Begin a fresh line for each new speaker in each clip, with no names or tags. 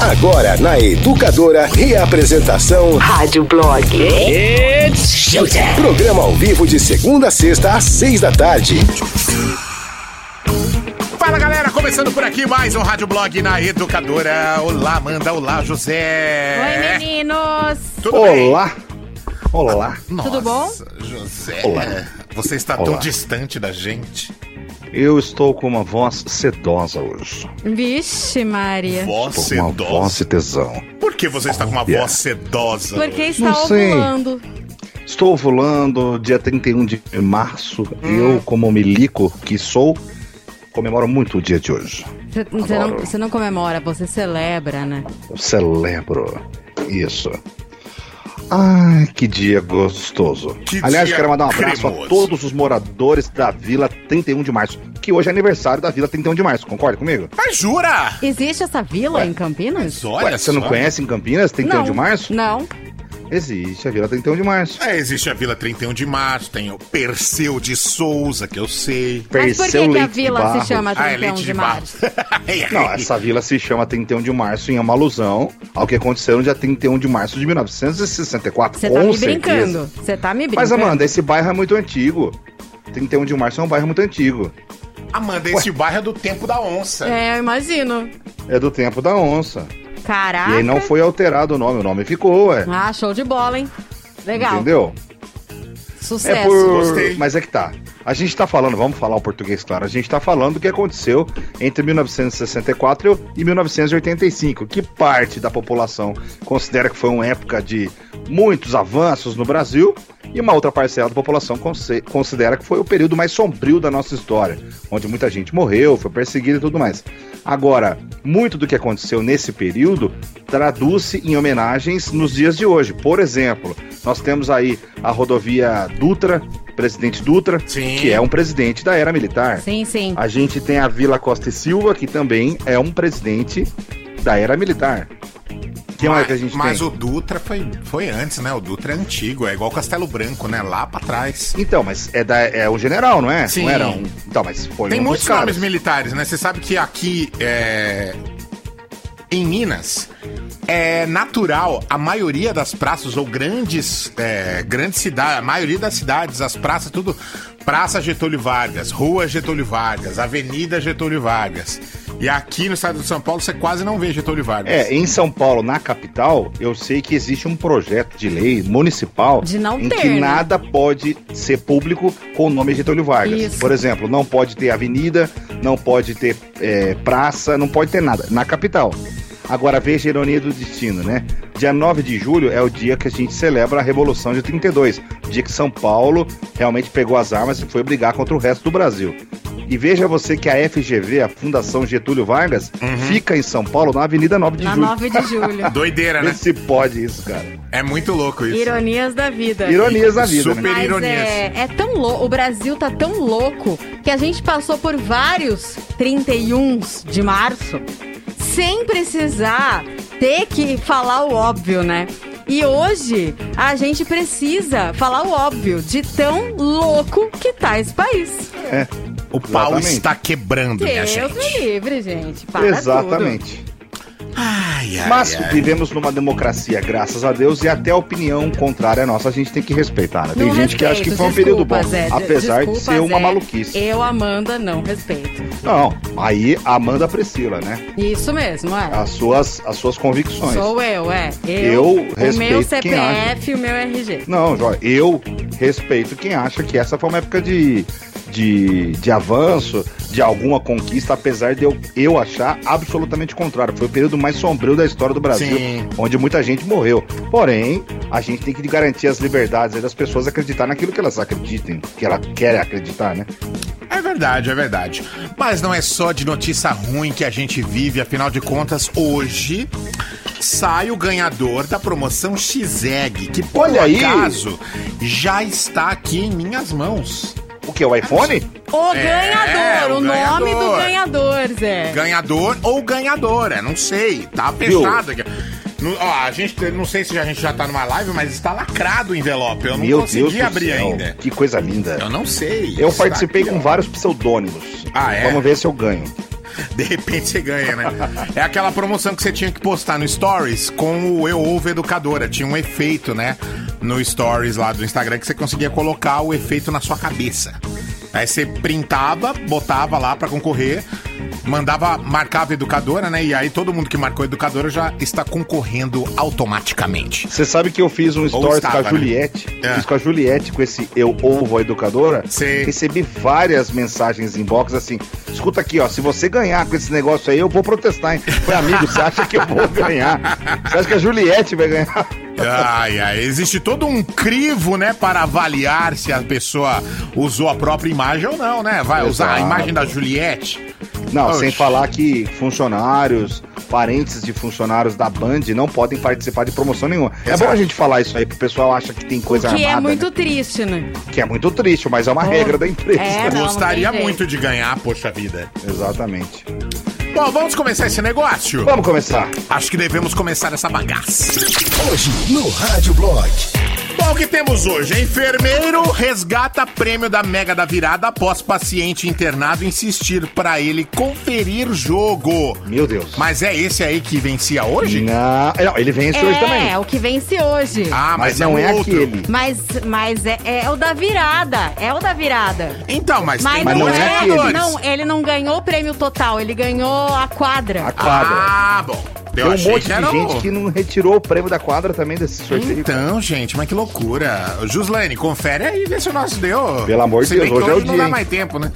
Agora na Educadora, reapresentação
Rádio Blog.
It's Showtime. Programa ao vivo de segunda a sexta às seis da tarde.
Fala galera, começando por aqui mais um Rádio Blog na Educadora. Olá, Amanda, olá, José.
Oi, meninos.
Tudo
Olá.
bem?
Olá.
Nossa,
Tudo bom?
José,
Olá.
você está tão
Olá.
distante da gente.
Eu estou com uma voz sedosa hoje.
Vixe, Maria.
Voz
Estou com uma voz
sedosa.
de tesão.
Por que você está com uma
Olha.
voz sedosa?
Porque
hoje?
está
Não sei.
ovulando.
Estou ovulando dia 31 de março.
Hum.
Eu, como milico que sou, comemoro muito o dia de hoje.
Você não, não comemora, você celebra, né?
Eu celebro isso. Ai, que dia gostoso.
Que
Aliás,
dia
quero mandar um abraço
cremoso.
a todos os moradores da Vila 31 de Março, que hoje é aniversário da Vila 31 de Março. Concorda comigo?
Mas jura?
Existe essa vila em Campinas?
Mas olha
Ué, você não
só.
conhece em Campinas 31
não.
de Março?
Não.
Existe a Vila 31 de Março.
É, existe a Vila 31 de Março, tem o Perseu de Souza, que eu sei.
Mas por que,
Perseu
que a vila se chama
Ah, é
31
leite
de março?
Não, essa vila se chama 31 de março em uma alusão ao que aconteceu no dia 31 de março de 1964.
Você tá me
certeza.
brincando. Você tá me brincando.
Mas, Amanda, esse bairro é muito antigo. 31 de março é um bairro muito antigo.
Amanda, esse bairro é do tempo da onça.
É, eu imagino.
É do tempo da onça.
Caraca.
E aí não foi alterado o nome, o nome ficou, ué.
Ah, show de bola, hein? Legal.
Entendeu?
Sucesso.
É por.
Gostei.
Mas é que tá. A gente tá falando, vamos falar o português claro, a gente tá falando do que aconteceu entre 1964 e 1985, que parte da população considera que foi uma época de muitos avanços no Brasil, e uma outra parcela da população considera que foi o período mais sombrio da nossa história, onde muita gente morreu, foi perseguida e tudo mais. Agora, muito do que aconteceu nesse período traduz-se em homenagens nos dias de hoje. Por exemplo, nós temos aí a rodovia Dutra, presidente Dutra,
Sim.
Que é um presidente da era militar.
Sim, sim.
A gente tem a Vila Costa e Silva, que também é um presidente da era militar. Quem mais
mas
que a gente
mas
tem?
o Dutra foi, foi antes, né? O Dutra é antigo, é igual Castelo Branco, né? Lá pra trás.
Então, mas é, da, é o general, não é?
Sim.
Não era um. Então, mas foi
Tem
um
muitos nomes militares, né? Você sabe que aqui é, em Minas é natural a maioria das praças ou grandes é, grandes cidades, a maioria das cidades, as praças tudo Praça Getúlio Vargas, Rua Getúlio Vargas, Avenida Getúlio Vargas. E aqui no estado de São Paulo você quase não vê Getúlio Vargas.
É, em São Paulo, na capital, eu sei que existe um projeto de lei municipal
De não
em
ter,
que
né?
nada pode ser público com o nome Getúlio Vargas.
Isso.
Por exemplo, não pode ter avenida, não pode ter é, praça, não pode ter nada. Na capital. Agora veja a ironia do destino, né? Dia 9 de julho é o dia que a gente celebra a Revolução de 32. O dia que São Paulo realmente pegou as armas e foi brigar contra o resto do Brasil. E veja você que a FGV, a Fundação Getúlio Vargas, fica em São Paulo, na Avenida 9 de
Na
julho.
9 de julho.
Doideira,
Vê
né?
se pode isso, cara.
É muito louco isso.
Ironias da vida.
Ironias da vida,
Super
né?
Mas
ironias.
é, é tão louco, o Brasil tá tão louco que a gente passou por vários 31 de março sem precisar ter que falar o óbvio, né? E hoje a gente precisa falar o óbvio de tão louco que tá esse país.
O pau
Exatamente.
está quebrando, minha
Deus
gente.
me livre, gente. Para
Exatamente.
Ai, ai,
Mas
ai.
vivemos numa democracia, graças a Deus, e até a opinião contrária nossa a gente tem que respeitar, né? Tem
Não
gente que acha que
respeito,
foi um período bom,
Zé,
apesar de
desculpa,
ser uma
Zé.
maluquice.
Eu, Amanda, não respeito.
Não, aí Amanda Priscila, né?
Isso mesmo, é.
As suas, as suas convicções.
Sou eu, é.
Eu
o meu
respeito quem
CPF e o meu RG.
Não, Jóia, eu respeito quem acha que essa foi uma época de, de, de avanço, de alguma conquista, apesar de eu, eu achar absolutamente contrário. Foi o período mais sombrio da história do Brasil,
Sim.
onde muita gente morreu. Porém, a gente tem que garantir as liberdades aí das pessoas acreditar naquilo que elas acreditem, que elas querem acreditar, né?
É verdade, é verdade. Mas não é só de notícia ruim que a gente vive, afinal de contas, hoje sai o ganhador da promoção X-Egg, que por
Olha aí.
acaso já está aqui em minhas mãos.
O que? O iPhone?
O
É,
ganhador,
o
o, nome
ganhador.
do ganhador, Zé.
Ganhador ou ganhadora, não sei. Tá fechado aqui. No- ó, a gente, não sei se a gente já tá numa live, mas está lacrado o envelope. Eu não
Meu
consegui
Deus
abrir
céu,
ainda.
Que coisa linda.
Eu não sei.
Eu participei
aqui,
com
ó.
vários pseudônimos.
Ah, é?
Vamos ver se eu ganho.
De repente você ganha, né? É aquela promoção que você tinha que postar no Stories com o Eu Ovo Educadora. Tinha um efeito, né? No Stories lá do Instagram que você conseguia colocar o efeito na sua cabeça. Aí você printava, botava lá pra concorrer, mandava, marcava educadora, né? E aí todo mundo que marcou educadora já está concorrendo automaticamente.
Você sabe que eu fiz um stories
estava,
com a
né?
Juliette.
É.
Fiz com a Juliette, com esse Eu Ovo a Educadora.
Sei.
Recebi várias mensagens em inbox assim: escuta aqui, ó, se você ganhar com esse negócio aí, eu vou protestar, hein? Foi amigo, você acha que eu vou ganhar? Você acha que a Juliette vai ganhar?
Ai, ai, existe todo um crivo, né, para avaliar se a pessoa usou a própria imagem ou não, né? Vai usar a
Exato.
imagem da Juliette.
Não,
Oxe.
sem falar que funcionários, parentes de funcionários da Band não podem participar de promoção nenhuma. É
Exato.
bom a gente falar isso aí, pro pessoal acha que tem coisa
que
armada.
é muito
né?
triste, né?
Que é muito triste, mas é uma regra da empresa.
É, não,
Gostaria
não
muito de ganhar, poxa vida.
Exatamente.
Bom, vamos começar esse negócio?
Vamos começar.
Acho que devemos começar essa bagaça.
Hoje no Rádio Blog.
Bom, o que temos hoje? Enfermeiro resgata prêmio da Mega da Virada após paciente internado insistir pra ele conferir jogo.
Meu Deus.
Mas é esse aí que vencia hoje?
Não, não, ele vence hoje também.
É, o que vence hoje.
Ah, mas,
mas não
um
é
outro.
aquele.
Mas, mas é, é o da virada. É o da virada.
Então, mas,
Mas,
tem
Mas
não,
é
é. Não, ele não ganhou o prêmio total, ele ganhou a quadra.
A quadra.
Ah, bom. Eu
Tem um
achei
monte
que
de
era o-
gente que não retirou o prêmio da quadra também desse sorteio.
Então, gente, mas que loucura. Juslane, confere aí, vê se o nosso deu.
Pelo amor de Deus, hoje é o
não
dia,
dá
hein?
mais tempo, né?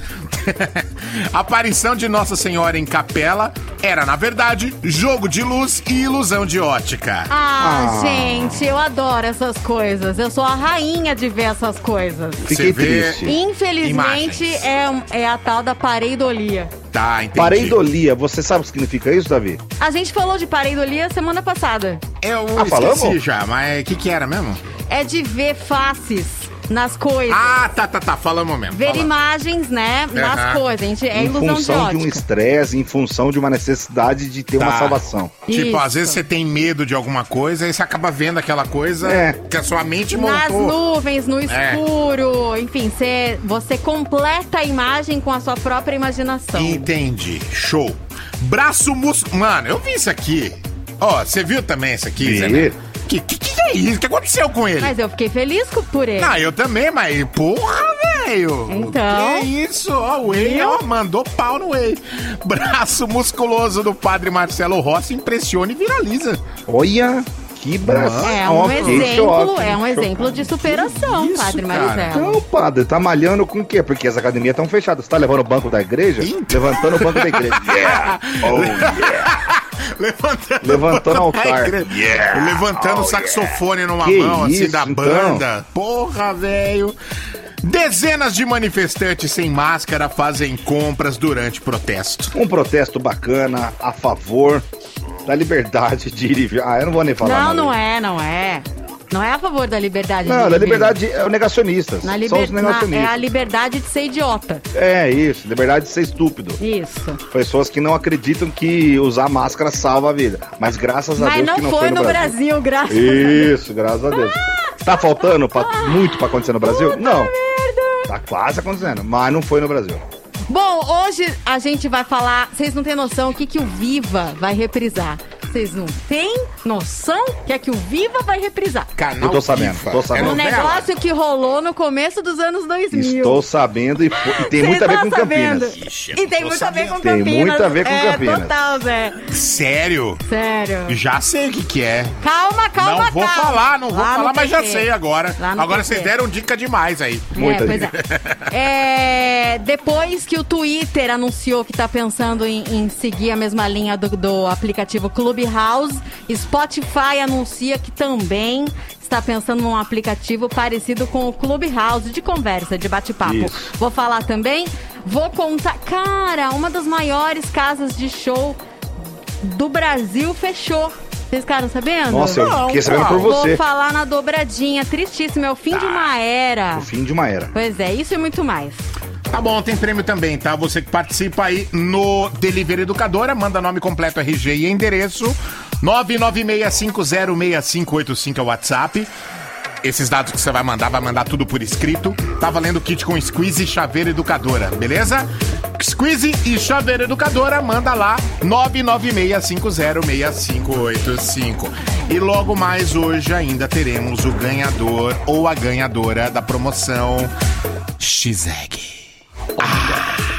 A aparição de Nossa Senhora em capela era, na verdade, jogo de luz e ilusão de ótica.
Ah,
Ah.
gente, eu adoro essas coisas. Eu sou a rainha de ver essas coisas.
Fiquei
Você vê-
triste.
Infelizmente,
Imagens.
é, é a tal da pareidolia.
Tá, entendi.
Pareidolia, você sabe o que significa isso, Davi?
A gente falou de pareidolia semana passada.
Eu
Ah,
esqueci
falamos?
já, mas o que que era mesmo?
É de ver faces nas coisas.
Ah, tá, tá, tá, falamos mesmo.
ver
falamos.
imagens, né, nas
Aham.
coisas. A gente, é
em
ilusão de
função de, um
ótica.
estresse, em função de uma necessidade de ter
Tá.
uma salvação.
Tipo,
Isso.
às vezes você tem medo de alguma coisa e você acaba vendo aquela coisa
É.
que a sua mente
Nas
montou.
nuvens, no
É.
escuro, enfim, você, você completa a imagem com a sua própria imaginação.
Entendi. Show. Braço mus... Mano, eu vi isso aqui. Ó, você viu também isso aqui. Zé? Que, que que é isso? O que aconteceu com ele?
Mas eu fiquei feliz por ele.
Não, eu também, mas porra, velho.
Então.
Que isso? Ó, o Whey, ó, mandou pau no Whey. Braço musculoso do padre Marcelo Rossi impressiona e viraliza.
Olha, que braço.
É um exemplo,
choque,
é um
choque.
exemplo de superação,
isso,
Padre? Marisela.
Então, padre, tá malhando com o quê? Porque as academias estão fechadas. Você tá levando o banco da igreja?
Então.
Levantando o banco da igreja. Yeah! Oh, yeah!
Levantando,
Levantando
o
altar. Yeah.
Levantando
Oh,
o saxofone numa
Que
mão, assim,
isso,
da
então?
banda. Porra, velho. Dezenas de manifestantes sem máscara fazem compras durante protesto.
Um protesto bacana a favor da liberdade de ir e vir. Ah, eu não vou nem falar.
Não, não é, não é. Não é a favor da liberdade.
Não, da liberdade é o negacionistas.
Na
São
liber...
os
na-
negacionistas.
é a liberdade de ser idiota.
É isso, liberdade de ser estúpido.
Isso.
Pessoas que não acreditam que usar máscara salva a vida. Mas graças a
Mas
Deus
não,
que não
foi no Brasil, graças a Deus.
Isso, graças a Deus. Tá faltando pra- muito pra acontecer no Brasil? Não. Tá quase acontecendo, mas não foi no Brasil.
Bom, hoje a gente vai falar. Vocês não têm noção o que, que o Viva vai reprisar. Vocês não têm noção que é que o Viva vai reprisar.
Canal
Eu tô sabendo,
FIFA.
tô sabendo.
É
Um negócio que rolou no começo dos anos 2000.
Estou sabendo e, e tem muito a ver com
sabendo.
Campinas.
Ixi,
E tem muito a ver com
sabendo.
Tem
Campinas.
muito a ver com
é,
Campinas.
total, Zé.
Sério?
Sério.
Já sei o que que é.
Calma, calma,
não vou
calma.
falar, não vou
Lá
falar, mas já sei agora. Agora vocês deram dica demais aí.
Muita
é, pois é. É, Depois que o Twitter anunciou que tá pensando em, em seguir a mesma linha do, do aplicativo Clubhouse, Spotify anuncia que também está pensando num aplicativo parecido com o Clubhouse de conversa, de bate-papo.
Isso.
Vou falar também, vou contar. Cara, uma das maiores casas de show do Brasil fechou. Vocês ficaram sabendo?
Nossa, eu
Não,
fiquei sabendo por
qual?
você.
Vou falar na dobradinha. Tristíssimo, é o fim de uma era.
O fim de uma era.
Pois é, isso e muito mais.
Tá bom, tem prêmio também, tá? Você que participa aí no Delivery Educadora, manda nome completo, RG e endereço. 996506585 é o WhatsApp. esses dados que você vai mandar, vai mandar tudo por escrito. Tá valendo kit com squeeze, chaveira educadora, beleza? Squeeze e chaveira educadora, manda lá 996506585. E logo mais hoje ainda teremos o ganhador ou a ganhadora da promoção X-Egg.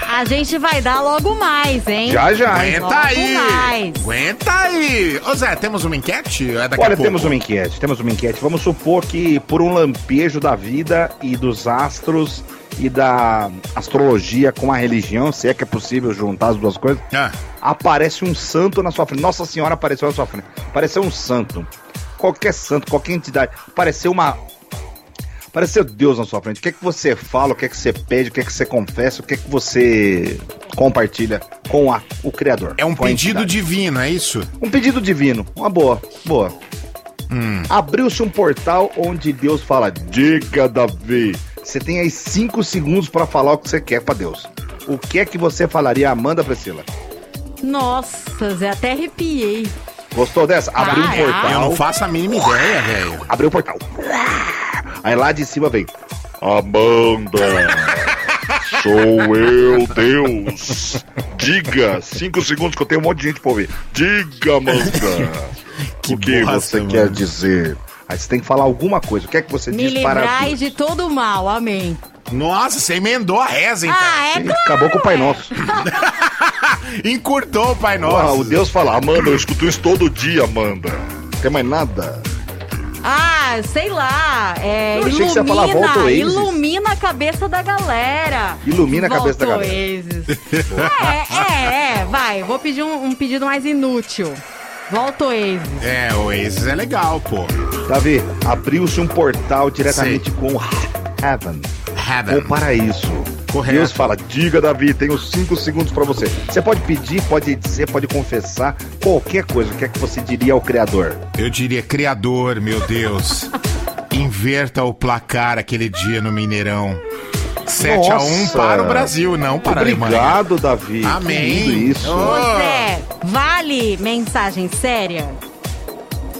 A gente vai dar logo mais, hein?
Já, já?
Aguenta
Logo
aí!
mais.
Aguenta aí! Ô Zé, temos uma enquete? É daqui a
Olha,
pouco?
temos uma enquete, temos uma enquete. Vamos supor que por um lampejo da vida e dos astros e da astrologia com a religião, se é que é possível juntar as duas coisas,
Ah,
aparece um santo na sua frente. Nossa Senhora apareceu na sua frente. Apareceu um santo. Qualquer santo, qualquer entidade. Apareceu uma. Apareceu Deus na sua frente. O que é que você fala, o que é que você pede, o que é que você confessa, o que é que você compartilha com a, o Criador?
é um pedido divino, é isso?
Um pedido divino. Uma boa, boa.
Hum.
Abriu-se um portal onde Deus fala: Diga, Davi. Você tem aí cinco segundos pra falar o que você quer pra Deus. O que é que você falaria, Amanda Priscila?
Nossa, Zé, até arrepiei.
Gostou dessa? Abriu um portal.
Eu não faço a mínima ideia, velho.
Abriu o portal. Aí lá de cima vem. Amanda! Sou eu, Deus! Diga! Cinco segundos que eu tenho um monte de gente pra ouvir. Diga, Amanda!
Que
o que
bosta,
você
mano.
quer dizer? Aí você tem que falar alguma coisa. O que é que você
Me
diz para Deus?
de todo mal, amém.
Nossa, você emendou a reza, então.
Ah, é claro.
Acabou com o Pai Nosso.
Encurtou o Pai
Ah,
Nosso.
o Deus fala, Amanda, eu escuto isso todo dia, Amanda. Tem mais nada?
Ah, sei lá. É,
Eu achei que você ia falar
ilumina,
Volta Oasis.
ilumina a cabeça da galera.
Ilumina a cabeça da
Volta
galera.
Oasis. é, é, é. Vai, vou pedir um, um pedido mais inútil. Volta Oasis.
É, o Oasis é legal, pô.
Davi, abriu-se um portal diretamente com Heaven.
Heaven.
o paraíso.
Correto.
Deus fala, diga Davi, tenho cinco segundos pra você. Você pode pedir, pode dizer, pode confessar qualquer coisa. O que é que você diria ao Criador?
Eu diria, criador, meu Deus. Inverta o placar aquele dia no Mineirão. 7 a 1
Nossa.
para o Brasil, não para a Alemanha.
Obrigado, Davi.
Amém.
Isso.
Oh.
Zé, vale mensagem séria?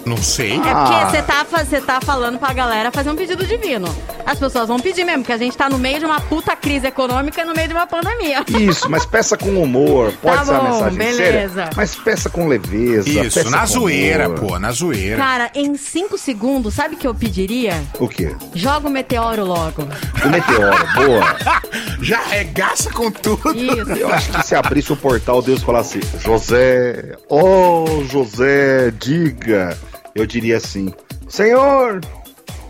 Não sei.
É porque
Ah.
você tá, fa- você tá falando pra galera fazer um pedido divino. As pessoas vão pedir mesmo, porque a gente tá no meio de uma puta crise econômica e no meio de uma pandemia.
Isso, mas peça com humor. Pode
Tá
ser uma
bom,
mensagem
beleza.
séria, mas peça com leveza.
Isso,
peça
na
com
zoeira,
humor.
pô, na zoeira.
Cara, em cinco segundos, sabe o que eu pediria?
O quê?
Joga o meteoro logo.
O meteoro, boa.
Já regaça com tudo.
Isso.
Eu acho que se abrisse o portal, Deus falasse, José, oh José, diga. Eu diria assim, Senhor,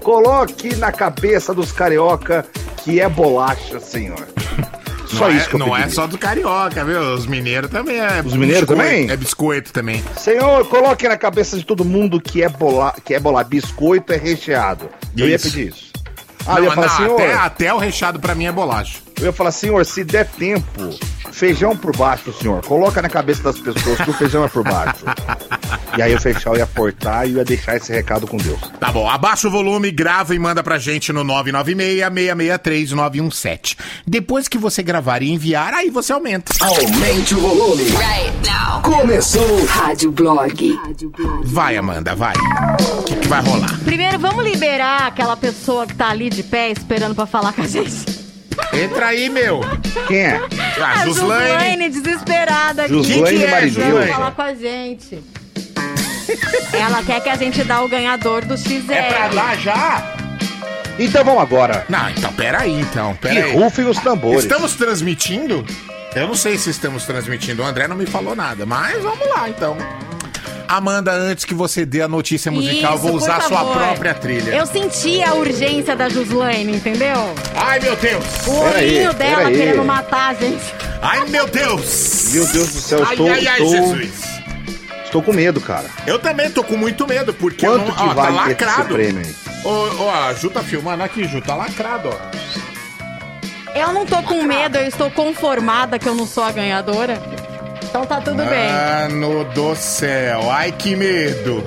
coloque na cabeça dos carioca que é bolacha, Senhor. Só
não
isso
é,
que eu
Não é só do carioca, viu? Os mineiros também é.
Os mineiros também?
É biscoito também.
Senhor, coloque na cabeça de todo mundo que é bola, que é bola, biscoito é recheado. Eu ia
Isso.
pedir isso. Ah, eu ia
não,
falar,
não,
Senhor,
até, até o recheado pra mim é bolacha.
eu ia falar, Senhor, se der tempo, feijão por baixo, Senhor. Coloca na cabeça das pessoas que o feijão é por baixo. e aí o feijão ia cortar e ia deixar esse recado com Deus.
Tá bom, abaixa o volume, grava e manda pra gente no 996-663-917. Depois que você gravar e enviar, aí você aumenta.
Aumente o volume.
Right now.
Começou.
Rádio Blog.
Vai, Amanda, vai. O que, que vai rolar?
Primeiro, vamos liberar aquela pessoa que tá ali de pé esperando pra falar com a gente.
Entra aí, meu.
Quem é?
Ah,
A
Gislaine.
Gislaine, desesperada aqui.
Gislaine
Que que é. Gislaine?
falar com a gente. Ela quer que a gente dá o ganhador do XR.
É pra dar já?
Então vamos agora.
Não, então peraí, então.
Que
Peraí.
rufem os tambores.
Estamos transmitindo? Eu não sei se estamos transmitindo. O André não me falou nada, mas vamos lá, então. Amanda, antes que você dê a notícia musical,
Isso,
vou usar a sua própria trilha.
Eu senti a urgência da Gislaine, entendeu?
Ai, meu Deus!
O olhinho dela querendo matar a gente.
Ai, meu Deus!
Meu Deus do céu, eu
ai,
estou,
ai, ai,
estou,
Jesus!
Estou com medo, cara.
Eu também tô com muito medo, porque
Quanto
eu não,
que
ó, tá
vale esse
lacrado.
prêmio aí?
Ô, ó, a Ju tá filmando aqui, Ju, tá lacrado, ó.
Eu não tô com medo, eu estou conformada que eu não sou a ganhadora. Então tá tudo bem.
Mano do céu, ai que medo.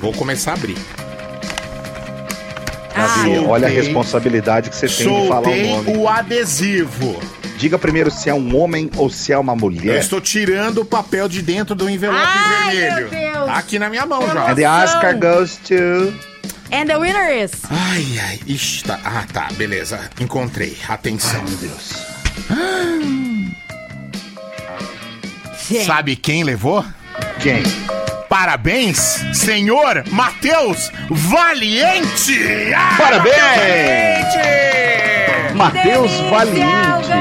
Vou começar a abrir.
Davi, olha a responsabilidade que você tem de falar o nome.
o adesivo.
Diga primeiro se é um homem ou se é uma
Eu
mulher.
estou tirando o papel de dentro do envelope
Ai,
vermelho.
meu Deus.
Tá aqui na minha mão já.
And the Oscar goes to...
And the winner is...
Ai, ai, ixi, tá. Ah, tá, beleza. Encontrei. Atenção.
Meu Deus.
Sabe quem levou?
Quem?
Parabéns, senhor Matheus Valiente! Ah,
Parabéns!
Valiente!
Matheus Valiente.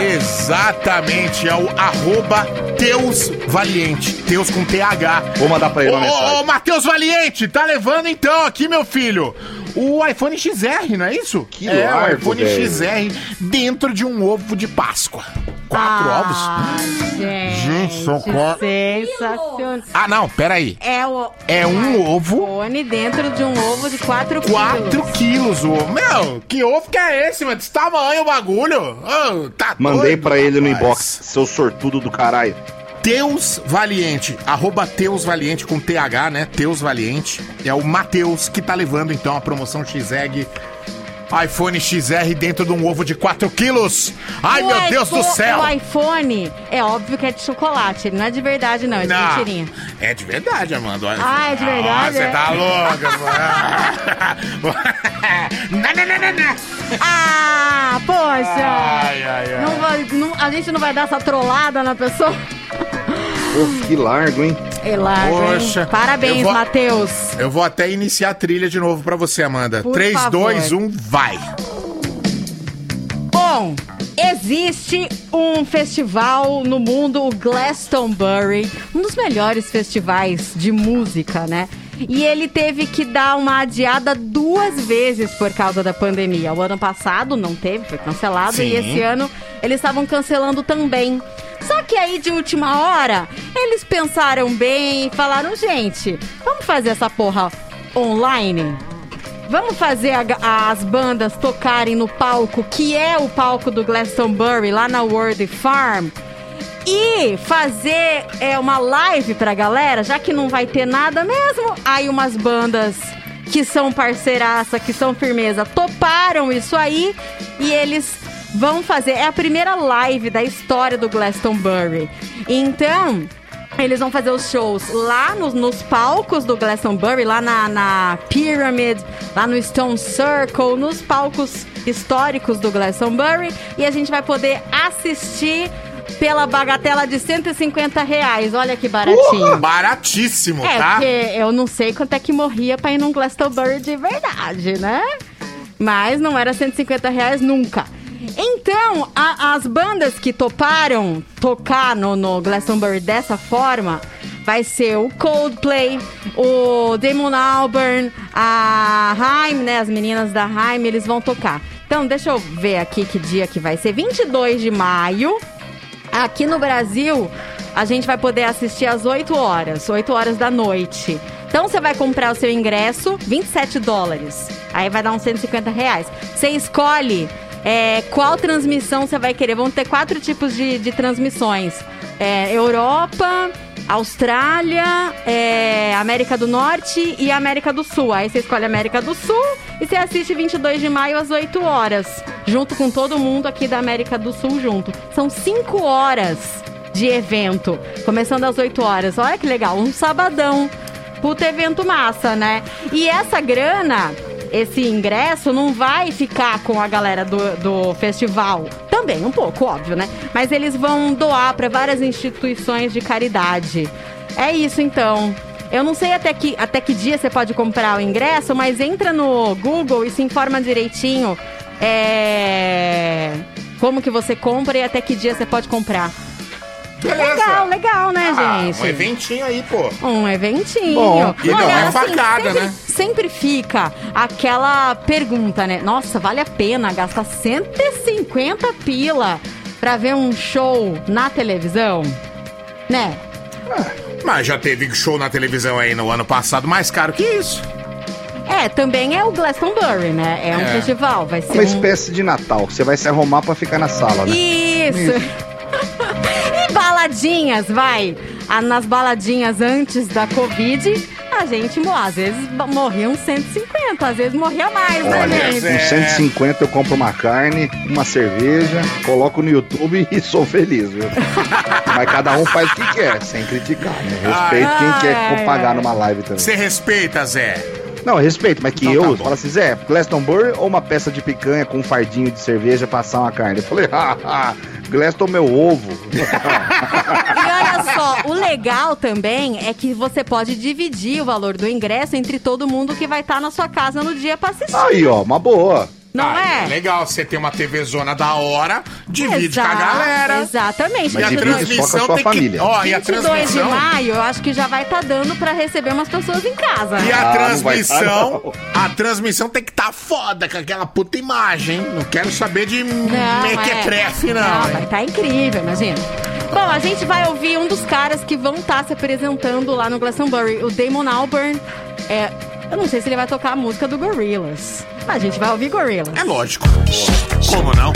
Exatamente, é o arroba Teus Valiente. Teus com TH.
Vou mandar pra ele
Ô,
uma
ô, ô,
mensagem.
Matheus Valiente, tá levando então aqui, meu filho, o iPhone XR, não é isso?
Que
é,
largo,
o iPhone
velho.
XR dentro de um ovo de Páscoa. Quatro ovos?
Ah, Gente,
Gente, são quatro-
sensacional.
Ah, não, peraí.
É, o,
É um ovo,
iPhone dentro de um ovo de 4
4 quilos o ovo. Meu, que ovo que é esse, mano? Desse tamanho o bagulho? Ô, tá
Mandei
doido,
pra ele no inbox, seu sortudo do caralho.
Teus Valiente, arroba Teus Valiente com TH, né? Teus Valiente. É o Matheus que tá levando então a promoção XEG iPhone XR dentro de um ovo de 4 quilos. Ai,
O
meu Deus do
iPhone-
céu!
O iPhone é óbvio que é de chocolate. Ele não é de verdade, não. É de
Não,
mentirinha.
é de verdade, Amanda.
Ah, é de verdade,
Você
é?
tá louca, não, não, não, não, não.
Ah, poxa!
Ai, ai, ai.
Não vai- não- a gente não vai dar essa trollada na pessoa?
Pô, que largo, hein?
É largo, hein?
Poxa,
Parabéns,
eu vou-
Matheus.
Eu vou até iniciar a trilha de novo pra você, Amanda.
Por
3,
favor.
2, 1, vai.
Bom, existe um festival no mundo, o Glastonbury, um dos melhores festivais de música, né? E ele teve que dar uma adiada duas vezes por causa da pandemia. O ano passado não teve, foi cancelado,
Sim.
e esse ano eles estavam cancelando também. Só que aí, de última hora, eles pensaram bem e falaram: gente, vamos fazer essa porra online? Vamos fazer a- as bandas tocarem no palco, que é o palco do Glastonbury, lá na World Farm. E fazer é, uma live pra galera, já que não vai ter nada mesmo. Aí umas bandas que são parceiraça, que são firmeza, toparam isso aí. E eles vão fazer. É a primeira live da história do Glastonbury. Então, eles vão fazer os shows lá nos, nos palcos do Glastonbury, lá na, na Pyramid, lá no Stone Circle, nos palcos históricos do Glastonbury. E a gente vai poder assistir pela bagatela de 150 reais. Olha que baratinho.
Baratíssimo,
É,
tá?
porque eu não sei quanto é que morria pra ir num Glastonbury de verdade, né? Mas não era 150 reais nunca. Então, a- as bandas que toparam tocar no, no Glastonbury dessa forma vai ser o Coldplay, o Damon Albarn, a Haim, né? As meninas da Haim, eles vão tocar. Então, deixa eu ver aqui que dia que vai ser. 22 de maio. Aqui no Brasil, a gente vai poder assistir às 8 horas, 8 horas da noite. Então você vai comprar o seu ingresso, 27 dólares. Aí vai dar uns 150 reais. Você escolhe é, qual transmissão você vai querer. Vão ter quatro tipos de, de transmissões: É, Europa, Austrália, é, América do Norte e América do Sul. Aí você escolhe América do Sul e você assiste 22 de maio às 8 horas, junto com todo mundo aqui da América do Sul junto. São 5 horas de evento, começando às 8 horas. Olha que legal, um sabadão. Puta evento massa, né? E essa grana, esse ingresso, não vai ficar com a galera do, do festival. Também, um pouco, óbvio, né? Mas eles vão doar para várias instituições de caridade. É isso, então. Eu não sei até que, até que dia você pode comprar o ingresso, mas entra no Google e se informa direitinho é, como que você compra e até que dia você pode comprar.
Beleza.
Legal, legal, né,
Ah,
gente?
um eventinho aí, pô.
Um eventinho.
Bom,
e não é facada,
sempre,
né?
Sempre fica aquela pergunta, né? Nossa, vale a pena gastar 150 pila pra ver um show na televisão? Né?
Mas já teve show na televisão aí no ano passado mais caro que isso.
É, também é o Glastonbury, né? É um
É.
festival, vai ser
Uma
um...
espécie de Natal. Você vai se arrumar pra ficar na sala, né?
Isso. e baladinhas, vai. Ah, Nas baladinhas antes da Covid, a gente, às vezes, morria uns 150, às vezes morria mais, né,
Olha,
gente?
Com 150 eu compro uma carne, uma cerveja, coloco no YouTube e sou feliz, viu? Mas cada um faz o que quer, sem criticar, né? Respeito quem
Ai,
quer
ai,
pagar
ai.
numa live também.
Você respeita, Zé.
Não, respeito, mas que
Então tá
eu
bom.
falo assim, Zé, Glastonbury ou uma peça de picanha com um fardinho de cerveja passar uma carne? Eu falei, haha, Glaston meu ovo.
E olha só, o legal também é que você pode dividir o valor do ingresso entre todo mundo que vai estar na sua casa no dia pra assistir.
Aí, ó, uma boa.
Não
Ah,
é?
Legal, você tem uma TV zona da hora, divide
Exato,
com a galera.
Exatamente.
Mas
E a
sua
tem
família.
que. Ó, e a
22 de
transmissão.
maio, eu acho que já vai estar dando pra receber umas pessoas em casa.
E a
Ah, não vai
transmissão,
tá,
a transmissão tem que estar foda com aquela puta imagem, hein? Não quero saber de
Não,
mequetrefe,
é.
não.
Não,
hein?
vai tá incrível, imagina. Bom, a gente vai ouvir um dos caras que vão estar se apresentando lá no Glastonbury, o Damon Albarn. É, eu não sei se ele vai tocar a música do Gorillaz, a gente vai ouvir Gorillaz.
É lógico. Como não?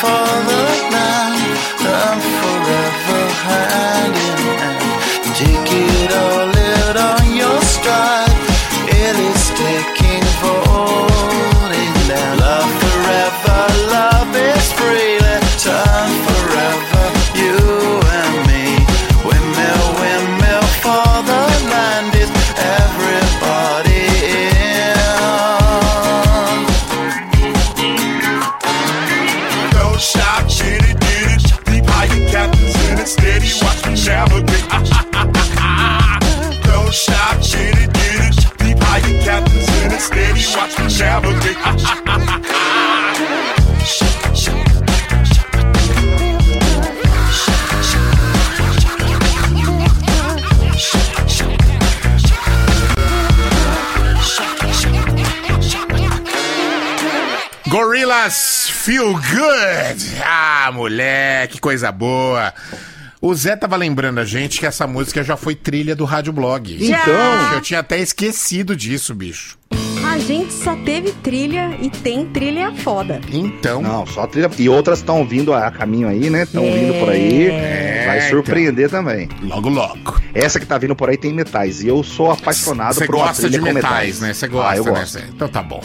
For the
Feel Good. Ah, moleque, que coisa boa. O Zé tava lembrando a gente que essa música já foi trilha do Rádio Blog.
Então.
Eu tinha até esquecido disso, bicho.
A gente só teve trilha e tem trilha foda.
Então,
Não, só trilha. E outras estão vindo a caminho aí, né? Estão vindo por aí. Vai
então.
surpreender também.
logo logo.
Essa que tá vindo por aí tem metais. E eu sou apaixonado
Você
por uma
gosta
trilha
de
com
metais, né? Você gosta,
ah, eu
né?
gosto.
Zé? Então tá bom.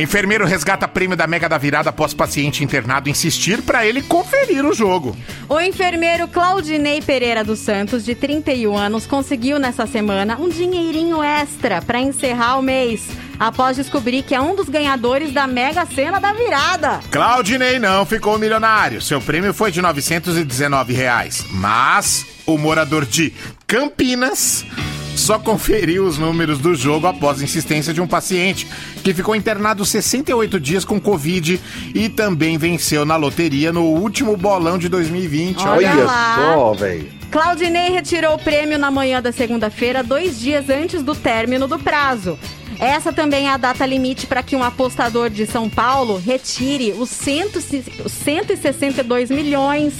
Enfermeiro resgata prêmio da Mega da Virada após paciente internado insistir pra ele conferir o jogo.
O enfermeiro Claudinei Pereira dos Santos, de 31 anos, conseguiu nessa semana um dinheirinho extra para encerrar o mês, após descobrir que é um dos ganhadores da Mega Sena da Virada.
Claudinei não ficou milionário. Seu prêmio foi de 919 reais. Mas o morador de Campinas só conferiu os números do jogo após insistência de um paciente que ficou internado 68 dias com Covid e também venceu na loteria no último bolão de 2020.
Olha
Olha só, velho.
Claudinei retirou o prêmio na manhã da segunda-feira, dois dias antes do término do prazo. Essa também é a data limite para que um apostador de São Paulo retire os 100 os 162 milhões,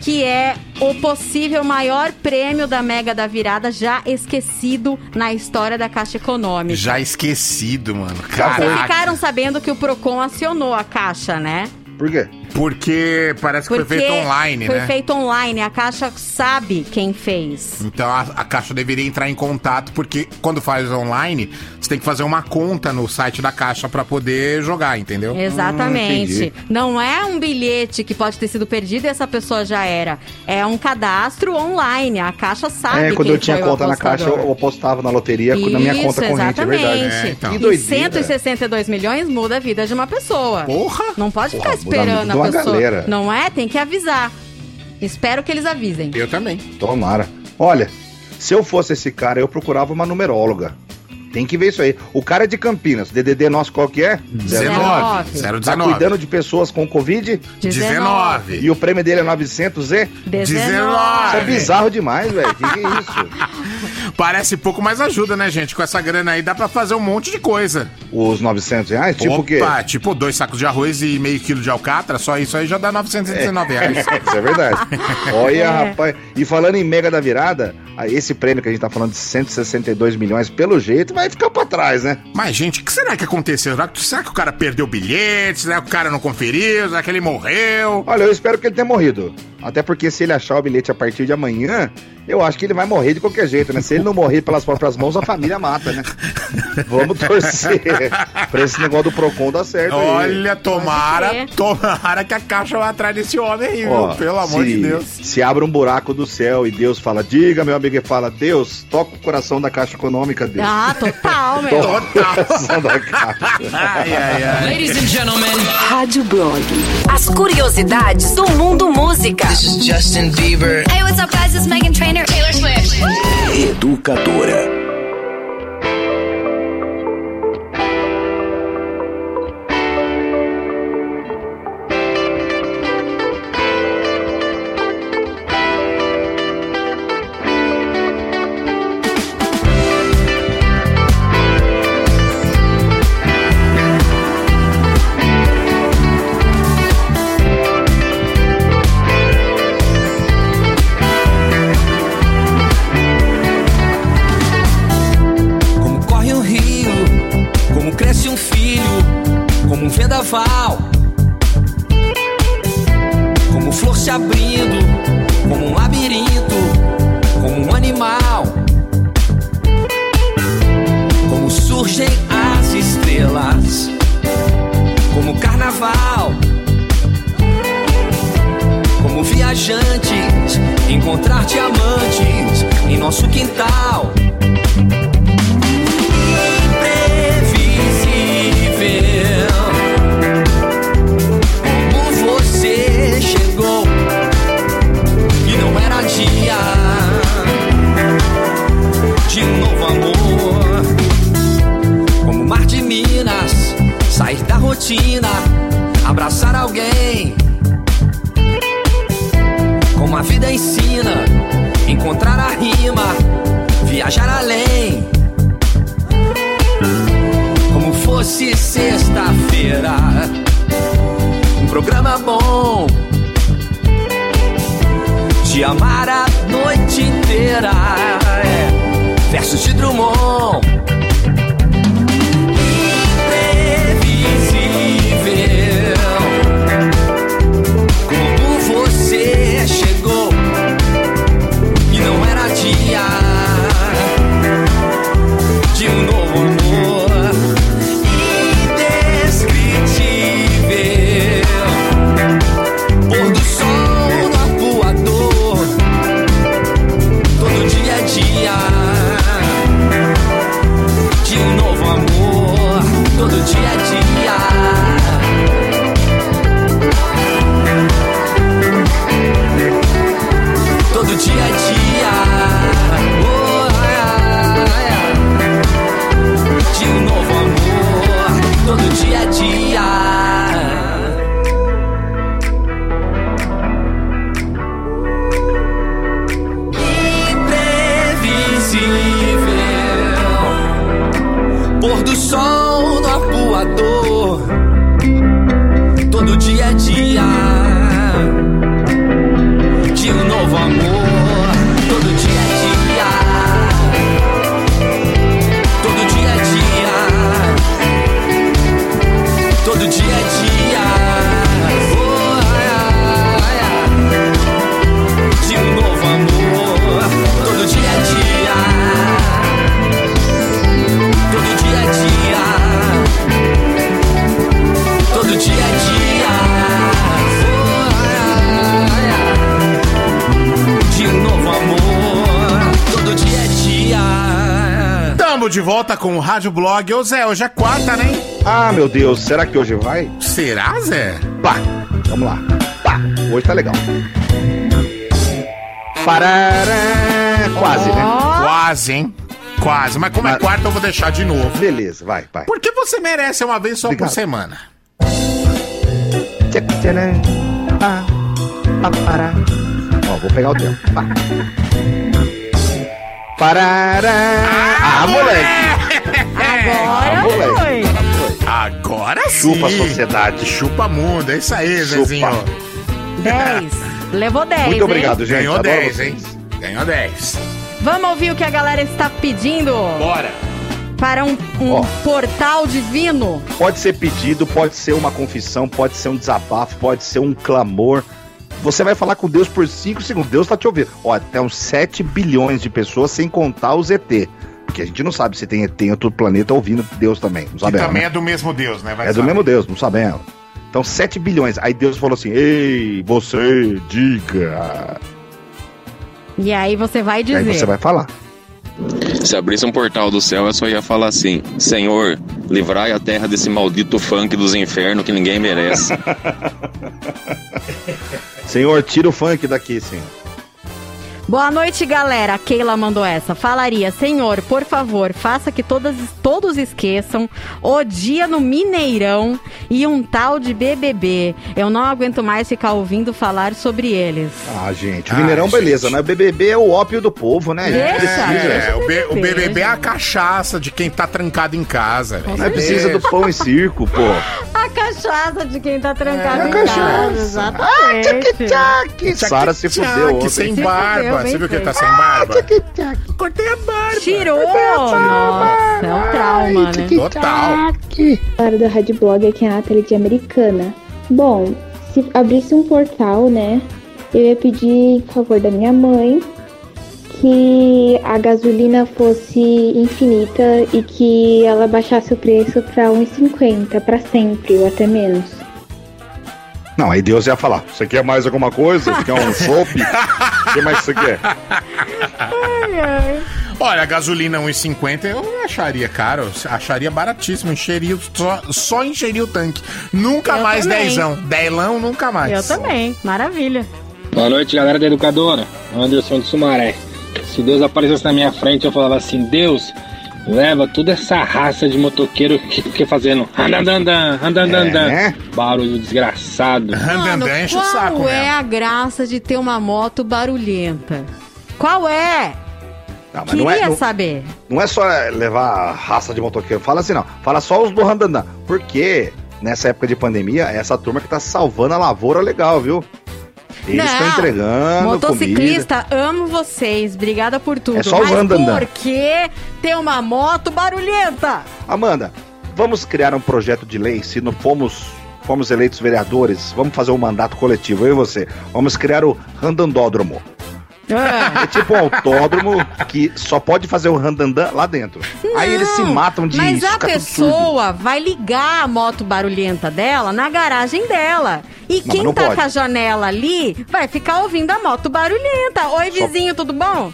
que é o possível maior prêmio da Mega da Virada já esquecido na história da Caixa Econômica.
Já esquecido, mano.
Vocês
Caraca.
ficaram sabendo que o Procon acionou a Caixa, né?
Por quê?
Porque parece que foi feito online,
foi
né?
feito online. A Caixa sabe quem fez.
Então a, a Caixa deveria entrar em contato, porque quando faz online, você tem que fazer uma conta no site da Caixa pra poder jogar, entendeu?
Exatamente.
entendi.
não é um bilhete que pode ter sido perdido e essa pessoa já era. É um cadastro online. A Caixa sabe
É, quando
quem
eu tinha
foi
conta na caixa, eu apostava na loteria na minha
Isso,
conta corrente, é verdade.
exatamente.
É, então.
Que
E
doideira.
162 milhões muda a vida de uma pessoa.
Porra!
Não pode
Porra,
ficar esperando a
uma
pessoa.
galera.
Não é? Tem que avisar. Espero que eles avisem.
Eu também.
Tomara. Olha, se eu fosse esse cara, eu procurava uma numeróloga. Tem que ver isso aí. O cara é de Campinas, DDD nosso qual que é?
19.
19.
Tá
019.
cuidando de pessoas com Covid
19.
e o prêmio dele é 900 e?
19.
Isso é bizarro demais, velho. Que que é isso?
Parece pouco, mas ajuda, né, gente? Com essa grana aí dá pra fazer um monte de coisa.
Os 900 reais? Tipo o quê?
Opa, tipo dois sacos de arroz e meio quilo de alcatra, só isso aí já dá 919 reais.
Isso é verdade. Olha, rapaz. E falando em Mega da Virada, esse prêmio que a gente tá falando de 162 milhões, pelo jeito, vai ficar pra trás, né?
Mas, gente, o que será que aconteceu? Será que o cara perdeu o bilhete? Será que o cara não conferiu? Será que ele morreu?
Olha, eu espero que ele tenha morrido. Até porque se ele achar o bilhete a partir de amanhã, eu acho que ele vai morrer de qualquer jeito, né? Se ele não morrer pelas próprias mãos, a família mata, né? Vamos torcer pra esse negócio do Procon dar certo aí.
Olha, tomara,
crer.
tomara que a caixa vá atrás desse homem aí,
Ó,
viu? Pelo amor
se,
de Deus.
Se abre um buraco do céu e Deus fala, diga, meu amigo, e fala, Deus, toca o coração da Caixa Econômica, Deus.
Ah, total, meu.
Toca o coração da Caixa.
Ai, ai, ai.
Ladies and gentlemen,
Rádio Blog. As curiosidades do mundo música.
this is Justin Bieber.
Hey, what's up, guys? It's Megan Trainor. Taylor Swift.
Educadora.
Com o Rádio Blog. Ô Zé, hoje é quarta, né?
Ah, meu Deus, será que hoje vai?
Será, Zé?
Pá, vamos lá. Pá, hoje tá legal. Parará, quase, né?
Quase, hein? Quase. Mas como é
Mas-
quarta, eu vou deixar de novo.
Beleza, vai, vai.
Porque você merece uma vez só
Obrigado.
por semana.
Tcharam, pá, pá, pará. Ó, vou pegar o tempo. Pá. Parará. Ah, moleque.
Agora foi.
Agora sim.
Chupa a sociedade.
Chupa mundo. É isso aí,
Chupa.
Zezinho.
10. Levou 10.
Muito
hein?
obrigado, gente.
Ganhou
Adoro
10,
vocês.
hein? Ganhou 10.
Vamos ouvir o que a galera está pedindo
Bora.
para um, um
Ó.
portal divino.
Pode ser pedido, pode ser uma confissão, pode ser um desabafo, pode ser um clamor. Você vai falar com Deus por 5 segundos. Deus tá te ouvindo. Ó, tem uns 7 bilhões de pessoas, sem contar os ET. Porque a gente não sabe se tem ET em outro planeta ouvindo Deus também. Não
Que
sabemos.
também
né?
é do mesmo Deus, né? Vai
É do
saber.
mesmo Deus, não sabemos. Então, 7 bilhões. Aí Deus falou assim: Ei, você, diga.
E aí você vai
E
dizer.
aí você vai falar.
Se abrisse um portal do céu, eu só ia falar assim: Senhor, livrai a terra desse maldito funk dos infernos que ninguém merece.
Senhor, tira o funk daqui, senhor.
Boa noite, galera. A Keila mandou essa. Falaria, senhor, por favor, faça que todas, todos esqueçam o dia no Mineirão e um tal de BBB. Eu não aguento mais ficar ouvindo falar sobre eles.
Ah, gente, o
Ah,
Mineirão,
gente.
beleza, né? O BBB é o ópio do povo, né? Gente
Deixa.
precisa.
É, o, B- o
BBB,
é a cachaça de quem tá trancado em casa.
Não é precisa do pão e circo, pô.
A cachaça de quem tá trancado
É,
em
a cachaça.
casa. Exatamente.
Sara se
Tchac,
fudeu ontem.
sem
Se
barba. Você viu que ele tá sem barba? Cortei a barba.
Tirou! Nossa, é um trauma, né?
Total.
Para do Rádio Blog aqui é a Nathalie de Americana. Bom, se abrisse um portal, né? Eu ia pedir em favor da minha mãe que a gasolina fosse infinita e que ela baixasse o preço para 1,50 para sempre ou até menos.
Não, aí Deus ia falar: Você quer mais alguma coisa? Você quer um chopp? O que mais que você quer?
Olha, a gasolina 1,50 eu acharia caro. Acharia baratíssimo. Encheria, o- só, só encheria o tanque. Nunca
Eu
mais
também.
dezão. Delão, nunca mais.
Eu também, maravilha.
Boa noite, galera da Educadora. Anderson de Sumaré. Se Deus aparecesse na minha frente, eu falava assim: Deus, leva toda essa raça de motoqueiro que fica fazendo andandandan, andandandan.
É, né?
Barulho desgraçado.
Mano,
enche o
qual
saco
é
mesmo.
a graça de ter uma moto barulhenta? Qual é?
Não, mas
Queria
não é, não,
saber.
não é só levar a raça de motoqueiro. Fala assim, não. Fala só os do Randandan. Porque nessa época de pandemia, é essa turma que tá salvando a lavoura legal, viu? Eles estão entregando comida.
Motociclista, amo vocês. Obrigada por tudo.
É só
Mas
Randandan.
por que ter uma moto barulhenta?
Amanda, vamos criar um projeto de lei, se não fomos, fomos eleitos vereadores, vamos fazer um mandato coletivo, eu e você. Vamos criar o Randandódromo. É tipo um autódromo que só pode fazer o randandan lá dentro. Aí eles se
não,
matam de
Mas a pessoa vai ligar a moto barulhenta dela na garagem dela. E
Não,
quem
não
tá
pode.
com a janela ali vai ficar ouvindo a moto barulhenta. Oi,
Só-
vizinho, tudo bom?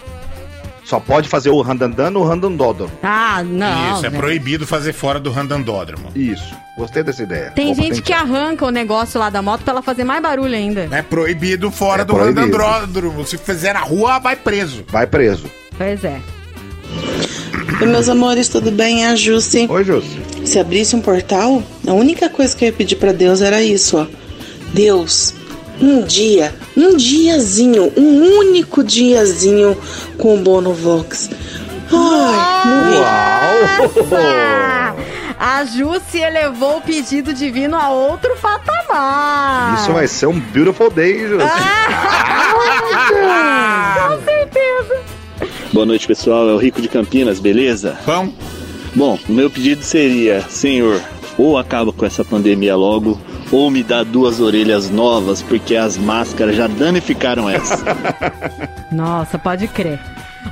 Só pode fazer o randandan no randandódromo.
Ah, não.
Isso, é
velho.
proibido fazer fora do randandódromo.
Isso. Gostei dessa ideia.
Tem
Vou
gente que arranca o negócio lá da moto pra ela fazer mais barulho ainda.
É proibido fora
É
do
proibido.
randandódromo. Se fizer na rua, vai preso.
Vai preso.
Pois é.
Oi, meus amores, tudo bem? É a Jussi.
Oi, Júcio.
Se abrisse um portal, a única coisa que eu ia pedir pra Deus era isso, ó. Deus, um dia, um diazinho, um único diazinho com o Bono Vox. Ai, morri.
Uau!
A Jussi elevou o pedido divino a outro patamar.
Isso vai ser um beautiful day, Júcio.
Com certeza.
Boa noite, pessoal. É o Rico de Campinas, beleza? Bom, o meu pedido seria, Senhor, ou acaba com essa pandemia logo, ou me dá duas orelhas novas, porque as máscaras já danificaram essa.
Nossa, pode crer.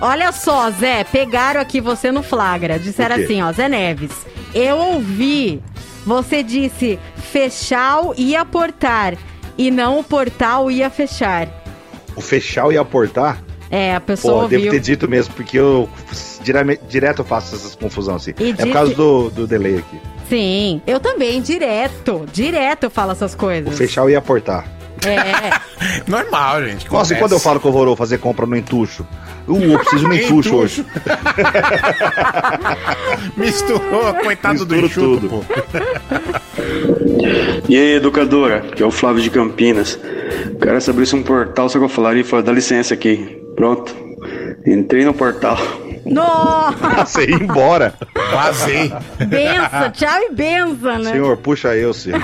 Olha só, Zé, pegaram aqui você no flagra. Disseram assim, ó, Zé Neves. Eu ouvi. Você disse fechar ia portar e não o portal ia fechar.
O fechar e aportar?
É, a pessoa
Pô, devo
ouviu.
ter dito mesmo, porque eu dirame- direto eu faço essas confusões assim.
E
é
disse-
por causa do, do delay aqui.
Sim, eu também, direto. Direto eu falo essas
O
coisas.
fechar e aportar.
É.
Normal, gente.
Nossa, e quando eu falo que eu vou fazer compra no entucho? Uh, eu preciso no entucho hoje.
Misturou, coitado do
Mistura
enxuto, pô.
E aí, educadora, que é o Flávio de Campinas. Cara, se abrisse um portal, só que eu falaria e falar, dá licença aqui. Pronto. Entrei no portal.
Nossa!
Você ia embora.
Vazei.
Bença, tchau e benza, né?
Senhor, puxa eu, senhor.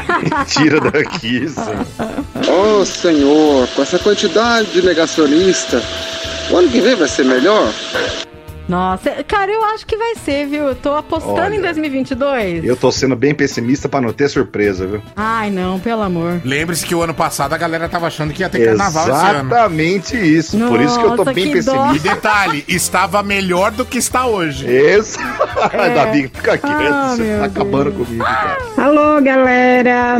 Tira daqui, senhor.
Ô senhor, com essa quantidade de negacionista, o ano que vem vai ser melhor?
Nossa, cara, eu acho que vai ser, viu? Eu tô apostando
Olha.
em 2022.
Eu tô sendo bem pessimista pra não ter surpresa, viu?
Ai, não, pelo amor.
Lembre-se que o ano passado a galera tava achando que ia ter carnaval esse ano.
Exatamente isso. Por isso que eu tô
Nossa,
bem
que
E
pessimista.
detalhe, estava melhor do que está hoje.
Isso.
É.
Davi, fica quieto.
Ah,
você
meu
tá acabando comigo, cara.
Alô, galera.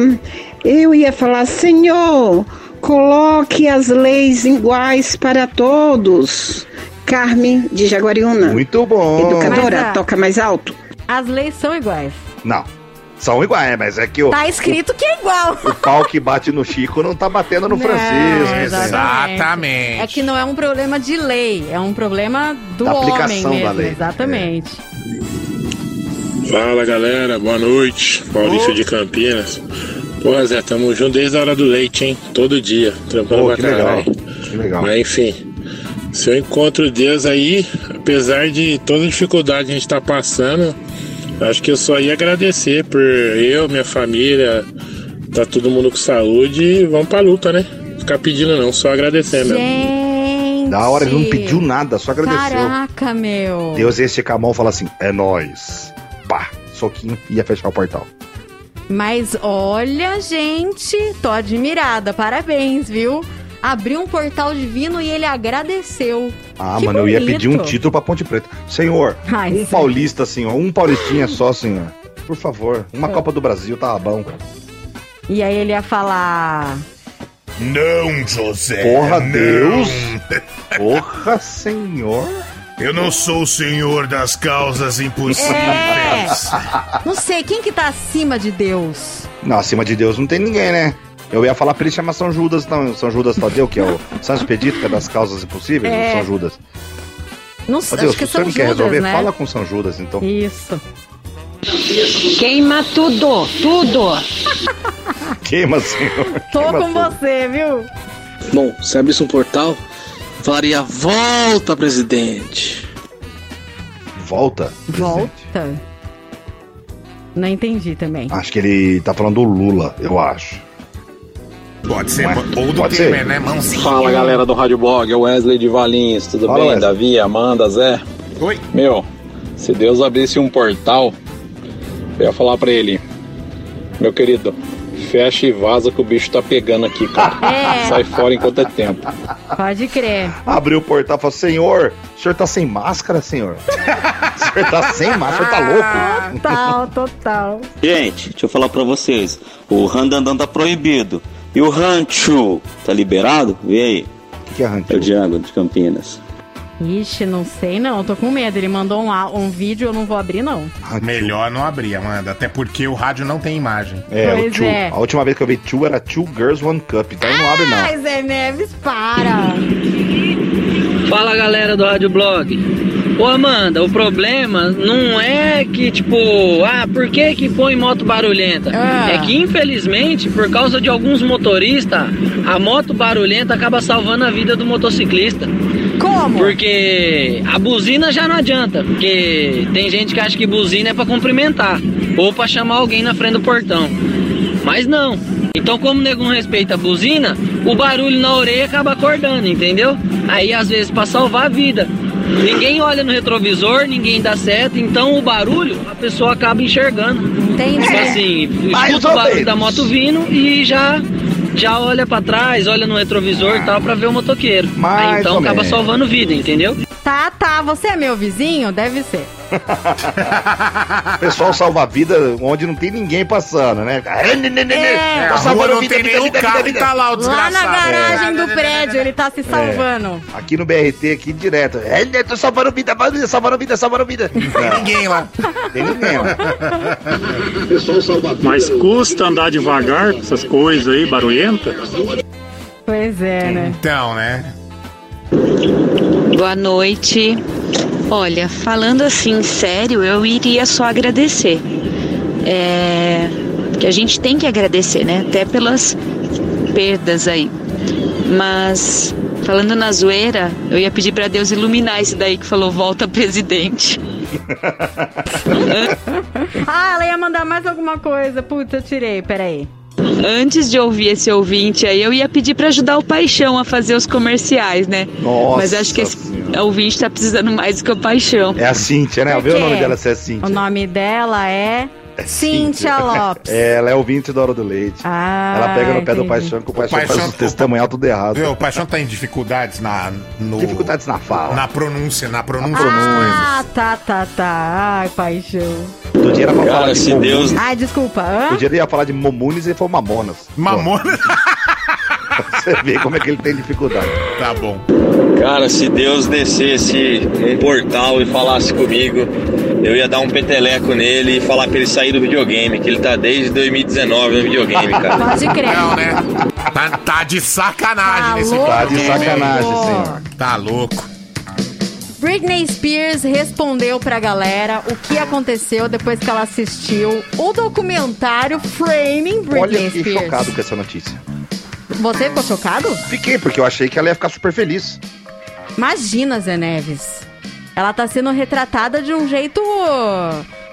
Eu ia falar, senhor, coloque as leis iguais para todos. Carmen de Jaguariúna.
Muito bom.
Educadora,
Mas, ah,
toca mais alto.
As leis são iguais.
Não. São iguais, mas é que o,
Tá escrito que é igual.
o pau que bate no Chico não tá batendo no
Não,
Francisco.
exatamente.
Exatamente.
É que não é um problema de lei, é um problema do
Da
homem
aplicação
mesmo.
da lei.
Exatamente.
Fala galera, boa noite. Maurício de Campinas. Pô, Zé, tamo junto desde a hora do leite, hein? Todo dia. Trampando pra
que legal.
caralho.
Que legal.
Mas enfim, se eu encontro Deus aí, apesar de toda a dificuldade que a gente tá passando, acho que eu só ia agradecer por eu, minha família, tá todo mundo com saúde e vamos pra luta, né? Ficar pedindo não, só agradecer mesmo.
Gente.
Da hora, ele não pediu nada, só agradeceu.
Caraca, meu.
Deus ia esticar a mão e falar assim: é nóis. Pá, soquinho, ia fechar o portal.
Mas olha, gente, tô admirada. Parabéns, viu? Abriu um portal divino e ele agradeceu.
Ah,
Que
mano, eu ia
bonito.
pedir um título pra Ponte Preta. Senhor,
Ai,
um
sim.
paulista, senhor, um paulistinha só, senhor. Por favor, uma
É.
Copa do Brasil tava bom.
E aí ele ia falar.
Não, José.
Porra,
não.
Deus. Porra, senhor.
Eu não sou o senhor das causas
É.
impossíveis.
Não sei, quem que tá acima de Deus?
Não, acima de Deus não tem ninguém, né? Eu ia falar pra ele chamar São Judas, não. São Judas Tadeu, que é o São Expedito, que é das causas impossíveis,
É.
ou São Judas.
Não sei, acho que
se você não quer
Judas,
resolver,
né?
fala com São Judas, então.
Isso.
Queima tudo, tudo.
Queima, senhor.
Tô
Queima
com
tudo.
você, viu?
Bom, se abrisse um portal, falaria volta, presidente.
Volta.
Volta. Não entendi também.
Acho que ele tá falando do Lula, eu acho.
Pode ser. Ou do
pode
Temer,
ser.
né? Mãozinha.
Fala galera do Rádio Blog, é o Wesley de Valinhos, tudo
Fala,
bem?
Wesley.
Davi, Amanda, Zé?
Oi.
Meu, se Deus abrisse um portal, eu ia falar pra ele, meu querido, fecha e vaza que o bicho tá pegando aqui, cara.
É.
Sai fora enquanto é tempo.
Pode crer.
Abriu o portal e falou: Senhor, o senhor tá sem máscara, senhor? o senhor tá sem máscara, o senhor tá louco?
Total, total.
Gente, deixa eu falar pra vocês. O randandan tá proibido. E o rancho tá liberado? Vê aí.
O que, que é rancho?
É o Diago de Campinas.
Ixi, não sei não, tô com medo. Ele mandou um, um vídeo, eu não vou abrir não.
Melhor não abrir, Amanda. Até porque o rádio não tem imagem.
É, o
Pois
Two.
é.
A última vez que eu vi Two era Two Girls One Cup, então não abre não.
Ai, Zé Neves, para.
Fala galera do Rádio Blog. Ô Amanda, o problema não é que, tipo, ah, por que que põe moto barulhenta?
Ah.
É que infelizmente, por causa de alguns motoristas, a moto barulhenta acaba salvando a vida do motociclista.
Como?
Porque a buzina já não adianta, porque tem gente que acha que buzina é pra cumprimentar ou pra chamar alguém na frente do portão. Mas não. Então, como o nego não respeita a buzina, o barulho na orelha acaba acordando, entendeu? Aí, às vezes, pra salvar a vida. Ninguém olha no retrovisor, ninguém dá seta, então o barulho a pessoa acaba enxergando.
Entendi.
Tipo assim, escuta o barulho da moto vindo e já já olha pra trás, olha no retrovisor e tal pra ver o motoqueiro.
Mais
Aí então acaba
menos.
salvando vida, entendeu?
Tá, tá. Você é meu vizinho? Deve ser.
Pessoal salva a vida onde não tem ninguém passando, né?
É,
Tô
a
salvando
rua não
vida,
tem
vida,
nenhum
vida,
carro
vida,
e tá lá o
Lá na
desgraçado.
garagem do prédio, ele tá se salvando.
Aqui no BRT, aqui direto. É, tô salvando vida, salvando vida, salvando vida, salvando vida.
Tem ninguém lá.
Tem ninguém lá.
Mas custa andar devagar com essas coisas aí, barulhenta?
Pois é, né?
Então, né?
Boa noite. Olha, falando assim sério, eu iria só agradecer. É, que a gente tem que agradecer, né? Até pelas perdas aí. Mas falando na zoeira, eu ia pedir pra Deus iluminar esse daí que falou volta presidente.
Ah, ela ia mandar mais alguma coisa. Puta, eu tirei, peraí.
Antes de ouvir esse ouvinte aí, eu ia pedir pra ajudar o Paixão a fazer os comerciais, né?
Nossa
Mas acho que esse ouvinte tá precisando mais do que o Paixão.
É a Cíntia, né? Vê o nome dela se é Cíntia.
O nome dela é Cíntia Lopes.
É, ela é ouvinte da Hora do Leite.
Ah,
ela pega no pé do
entendi.
Paixão, que o Paixão,
Paixão-
faz o testemunhal tudo errado.
Viu, o Paixão tá em dificuldades na. No,
Dificuldades na fala.
Na pronúncia, na pronúncia.
Ah, tá, tá, tá. Ai, paixão.
Do dia era pra falar de
se. Deus-
Ai, desculpa. hã?
Do dia ele ia falar de Momunes e foi Mamonas.
Mamonas?
Você vê como é que ele tem dificuldade.
Tá bom.
Cara, se Deus descesse um portal e falasse comigo, eu ia dar um peteleco nele e falar pra ele sair do videogame, que ele tá desde 2019 no videogame, cara.
Pode crer.
Não, né? Tá, tá de sacanagem
Tá
nesse
louco?
Tá de sacanagem, senhor.
Tá louco.
Britney Spears respondeu pra galera o que aconteceu depois que ela assistiu o documentário Framing Britney
Olha,
Spears.
chocado com essa notícia.
Você ficou chocado?
Fiquei, porque eu achei que ela ia ficar super feliz.
Imagina, Zé Neves. Ela tá sendo retratada de um jeito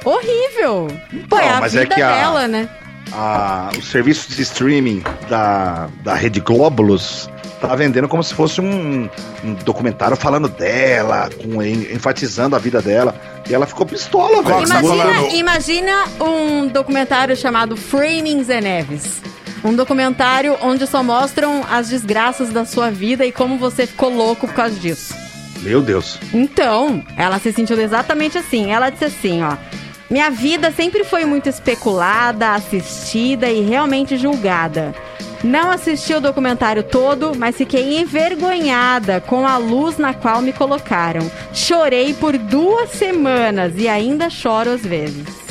horrível. Pô, é a
mas é
vida
que a-
dela, né?
A, o serviço de streaming da, da Rede Globulus tá vendendo como se fosse um, um documentário falando dela, com, en- enfatizando a vida dela. E ela ficou pistola, velho.
Imagina, imagina um documentário chamado Framing Zé Neves. Um documentário onde só mostram as desgraças da sua vida e como você ficou louco por causa disso.
Meu Deus.
Então, ela se sentiu exatamente assim. Ela disse assim, ó. Minha vida sempre foi muito especulada, assistida e realmente julgada. Não assisti o documentário todo, mas fiquei envergonhada com a luz na qual me colocaram. Chorei por duas semanas e ainda choro às vezes.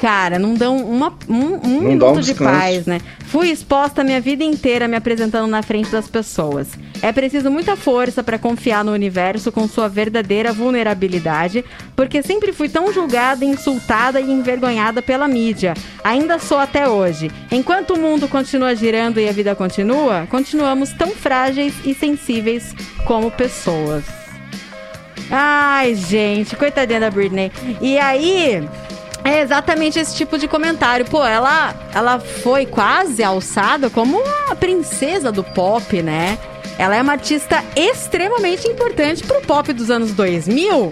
Cara, não dão uma, um, um
Não
minuto
um
de paz, né? Fui exposta a minha vida inteira me apresentando na frente das pessoas. É preciso muita força para confiar no universo com sua verdadeira vulnerabilidade, porque sempre fui tão julgada, insultada e envergonhada pela mídia. Ainda sou até hoje. Enquanto o mundo continua girando e a vida continua, continuamos tão frágeis e sensíveis como pessoas. Ai, gente, coitadinha da Britney. E aí, é exatamente esse tipo de comentário. Pô, ela, ela foi quase alçada como a princesa do pop, né? Ela é uma artista extremamente importante pro pop dos anos 2000.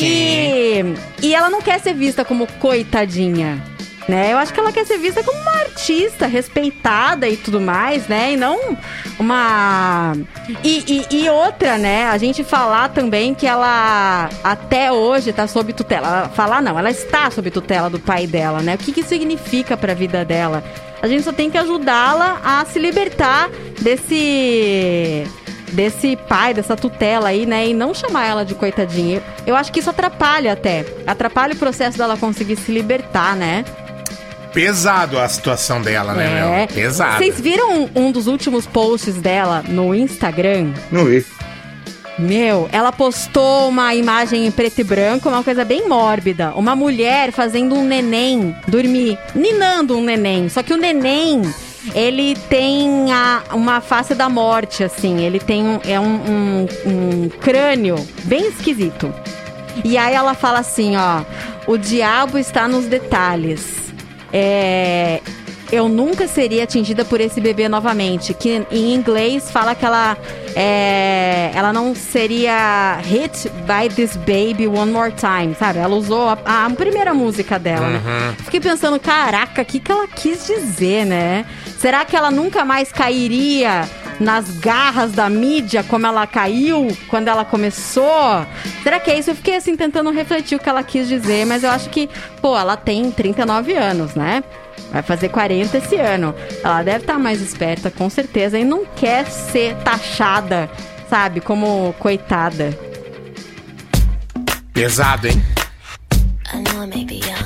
E, e ela não quer ser vista como coitadinha. Né? Eu acho que ela quer ser vista como uma artista respeitada e tudo mais, né? E não uma. E, e, e outra, né? A gente falar também que ela até hoje tá sob tutela. Ela- Falar não, ela está sob tutela do pai dela, né? O que, que significa pra vida dela? A gente só tem que ajudá-la a se libertar desse desse pai, dessa tutela aí, né? E não chamar ela de coitadinha. Eu acho que isso atrapalha até. Atrapalha o processo dela conseguir se libertar, né?
Pesado a situação dela, né,
É.
meu? Pesado.
Vocês viram um, dos últimos posts dela no Instagram?
Não vi.
Meu, ela postou uma imagem em preto e branco, uma coisa bem mórbida. Uma mulher fazendo um neném dormir, ninando um neném. Só que o neném, ele tem a- uma face da morte, assim. Ele tem um, é um, um- um crânio bem esquisito. E aí ela fala assim, ó, o diabo está nos detalhes. É, eu nunca seria atingida por esse bebê novamente. Que em inglês fala que ela, é, ela não seria hit by this baby one more time, sabe? Ela usou a, a primeira música dela, né?
Uhum.
Fiquei pensando, caraca, o que, que ela quis dizer, né? Será que ela nunca mais cairia nas garras da mídia, como ela caiu quando ela começou? Será que é isso? Eu fiquei assim tentando refletir o que ela quis dizer, mas eu acho que, pô, ela tem 39 anos, né? Vai fazer 40 esse ano. Ela deve estar mais esperta, com certeza, e não quer ser taxada, sabe, como coitada.
Pesado, hein?
I know I may be young,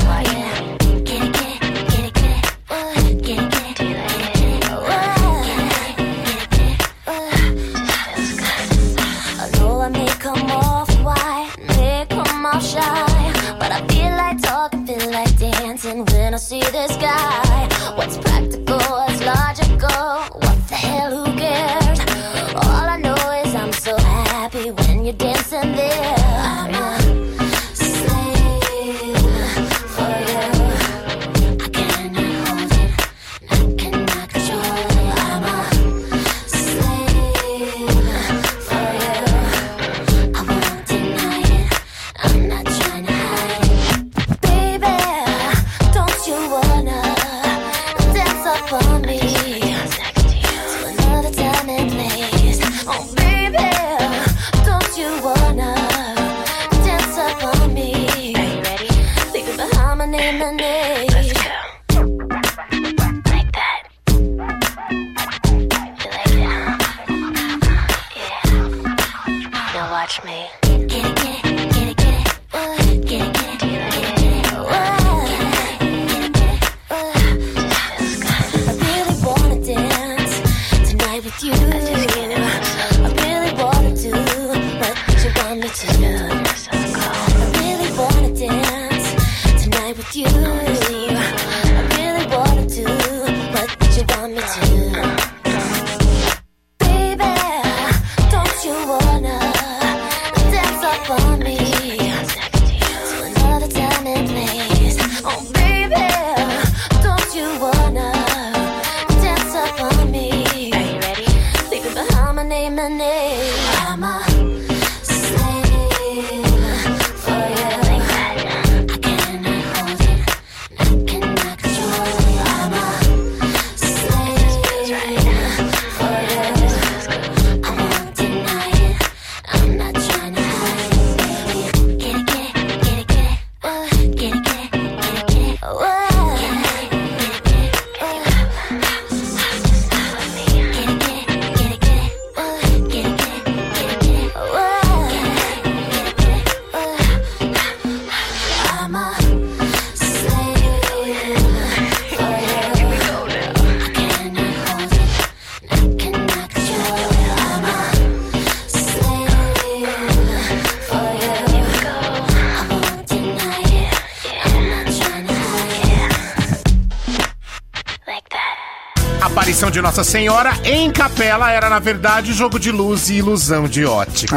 Senhora em capela era, na verdade, jogo de luz e ilusão de ótica.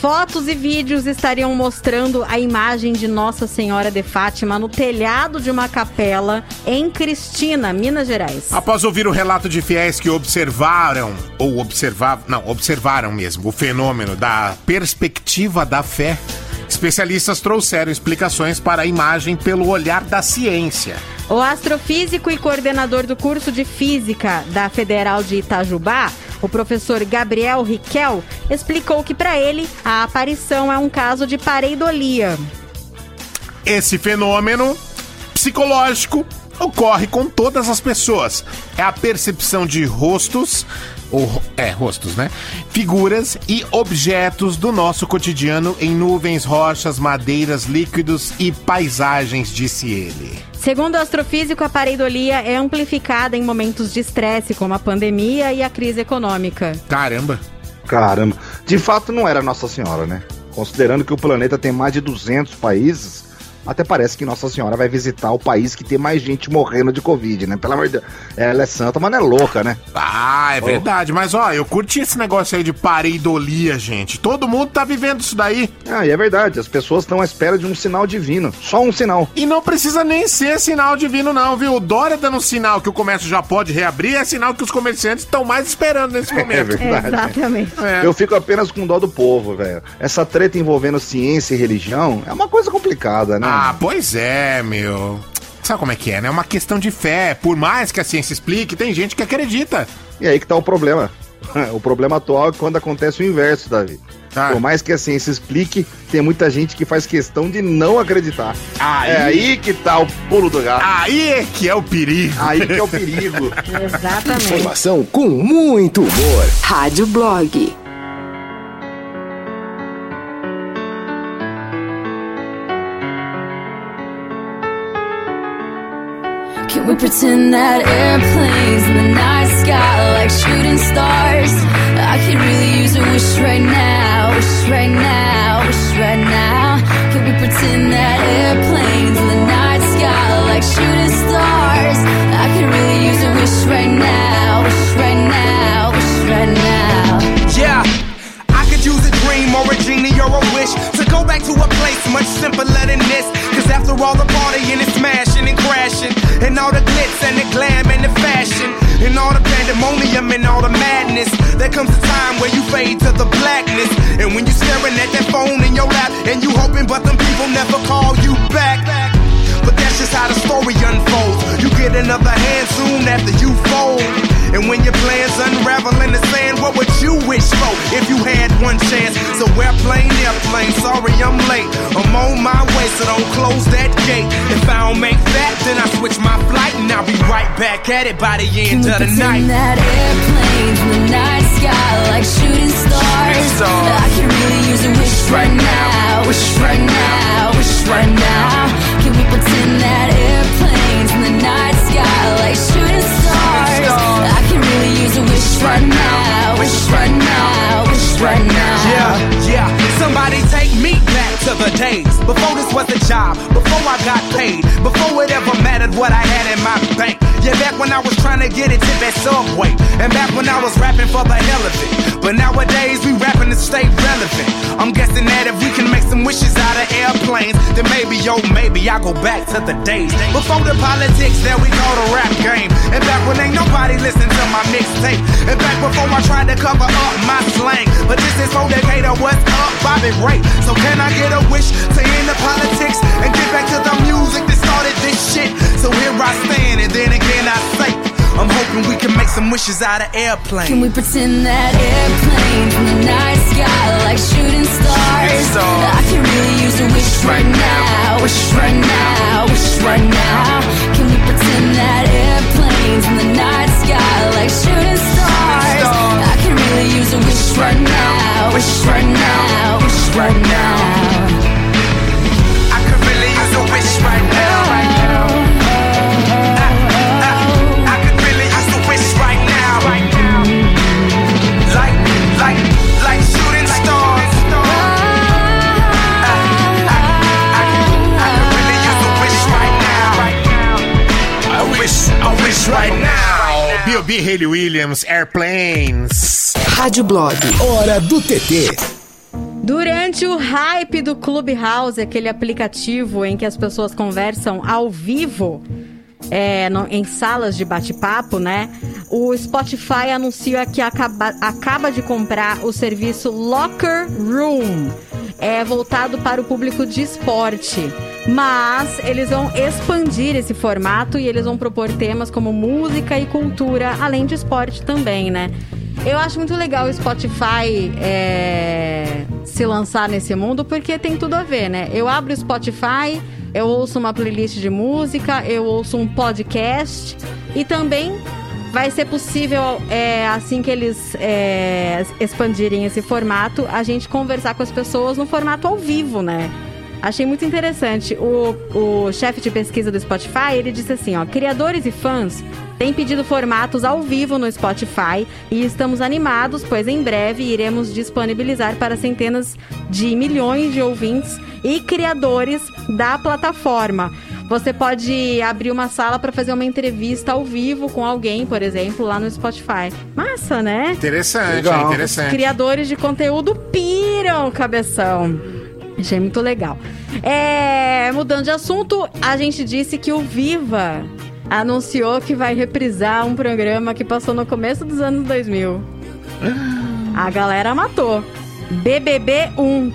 Fotos e vídeos estariam mostrando a imagem de Nossa Senhora de Fátima no telhado de uma capela em Cristina, Minas Gerais.
Após ouvir o relato de fiéis que observaram, ou observavam, não, observaram mesmo, o fenômeno da perspectiva da fé, especialistas trouxeram explicações para a imagem pelo olhar da ciência.
O astrofísico e coordenador do curso de Física da Federal de Itajubá, o professor Gabriel Riquel, explicou que para ele a aparição é um caso de pareidolia.
Esse fenômeno psicológico ocorre com todas as pessoas. É a percepção de rostos, ou é, rostos, né? Figuras e objetos do nosso cotidiano em nuvens, rochas, madeiras, líquidos e paisagens, disse ele.
Segundo o astrofísico, a pareidolia é amplificada em momentos de estresse, como a pandemia e a crise econômica.
Caramba.
Caramba. De fato, não era Nossa Senhora, né? Considerando que o planeta tem mais de 200 países, Até parece que Nossa Senhora vai visitar o país que tem mais gente morrendo de Covid, né? Pelo amor de Deus. Ela é santa, mas não é louca, né?
Ah, é verdade. Mas, ó, eu curti esse negócio aí de pareidolia, gente. Todo mundo tá vivendo isso daí.
Ah, e é verdade. As pessoas estão à espera de um sinal divino. Só um sinal.
E não precisa nem ser sinal divino, não, viu? O Dória dando sinal que o comércio já pode reabrir é sinal que os comerciantes estão mais esperando nesse momento.
É verdade.
Exatamente.
É.
Eu fico apenas com dó do povo, velho. Essa treta envolvendo ciência e religião é uma coisa complicada, né?
Ah, pois é, meu. Sabe como é que é, né? É uma questão de fé. Por mais que a ciência explique, tem gente que acredita.
E aí que tá o problema. O problema atual é quando acontece o inverso, Davi.
Ah.
Por mais que a ciência explique, tem muita gente que faz questão de não acreditar.
Aí-
É aí que tá o pulo do gato.
Aí é que é o perigo.
Aí que é o perigo.
Exatamente.
Informação com muito humor.
Rádio Blog.
We pretend that airplanes in the night sky are like shooting stars? I could really use a wish right now, wish right now, wish right now. Can we pretend that airplanes in the night sky are like shooting stars? I could really use a wish right now, wish right now, wish right now.
Yeah, I could use a dream or a genie or a wish to a place much simpler than this. Cause after all the partying and smashing and crashing, and all the glitz and the glam and the fashion, and all the pandemonium and all the madness, there comes a time where you fade to the blackness. And when you're staring at that phone in your lap, and you hoping, but them people never call you back. But that's just how the story unfolds. You get another hand soon after you fold. And when your plans unravel in the sand, what would you wish for if you had one chance? So we're airplane, airplane, sorry I'm late. I'm on my way, so don't close that gate. If I don't make that, then I switch my flight and I'll be right back at it by the end
Can
of the night.
that airplanes in the night sky like shooting stars?
stars.
I could really use a wish right now, wish right now, wish
trying to get it to that subway, and back when I was rapping for the hell of it. But nowadays we rapping to stay relevant. I'm guessing that if we can make some wishes out of airplanes, then maybe, yo, maybe I go back to the days before the politics that we call the rap game, and back when ain't nobody listen to my mixtape, and back before I tried to cover up my slang. But this is for Decatur, what's up, Bobby Ray? So can I get a wish to end the politics and get back to the music that started this shit? So here I stand, and then again I say, I'm hoping we can make some wishes out of airplanes.
Can we pretend that airplanes in the night sky like shooting stars? I could really use a wish right now, wish right now, wish right now. Can we pretend that airplanes in the night sky like shooting stars? I could really use a wish right now, wish right now, wish right now.
I could really use a wish. Right now. Right now.
B.O.B. Haley Williams, Airplanes.
Rádio Blog.
Hora do TT.
Durante o hype do Clubhouse, aquele aplicativo em que as pessoas conversam ao vivo, é, no- em salas de bate-papo, né? O Spotify anuncia que acaba, acaba de comprar o serviço Locker Room. É voltado para o público de esporte. Mas eles vão expandir esse formato e eles vão propor temas como música e cultura, além de esporte também, né? Eu acho muito legal o Spotify é, se lançar nesse mundo porque tem tudo a ver, né? Eu abro o Spotify, eu ouço uma playlist de música, eu ouço um podcast e também vai ser possível, é, assim que eles é, expandirem esse formato, a gente conversar com as pessoas no formato ao vivo, né? Achei muito interessante. O, o chefe de pesquisa do Spotify, ele disse assim, ó, criadores e fãs têm pedido formatos ao vivo no Spotify e estamos animados, pois em breve iremos disponibilizar para centenas de milhões de ouvintes e criadores da plataforma. Você pode abrir uma sala para fazer uma entrevista ao vivo com alguém, por exemplo, lá no Spotify. Massa, né?
Interessante,
Legal.
é interessante.
Criadores de conteúdo piram, cabeção. Achei muito legal. É, mudando de assunto, a gente disse que o Viva anunciou que vai reprisar um programa que passou no começo dos anos 2000. A galera matou. BBB 1.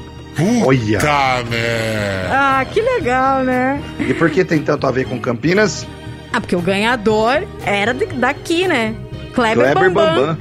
Olha.
Tá, né?
Ah, que legal, né?
E por que tem tanto a ver com Campinas?
Ah, porque o ganhador era daqui, né? Kleber,
Kleber
Bambam.
Bambam.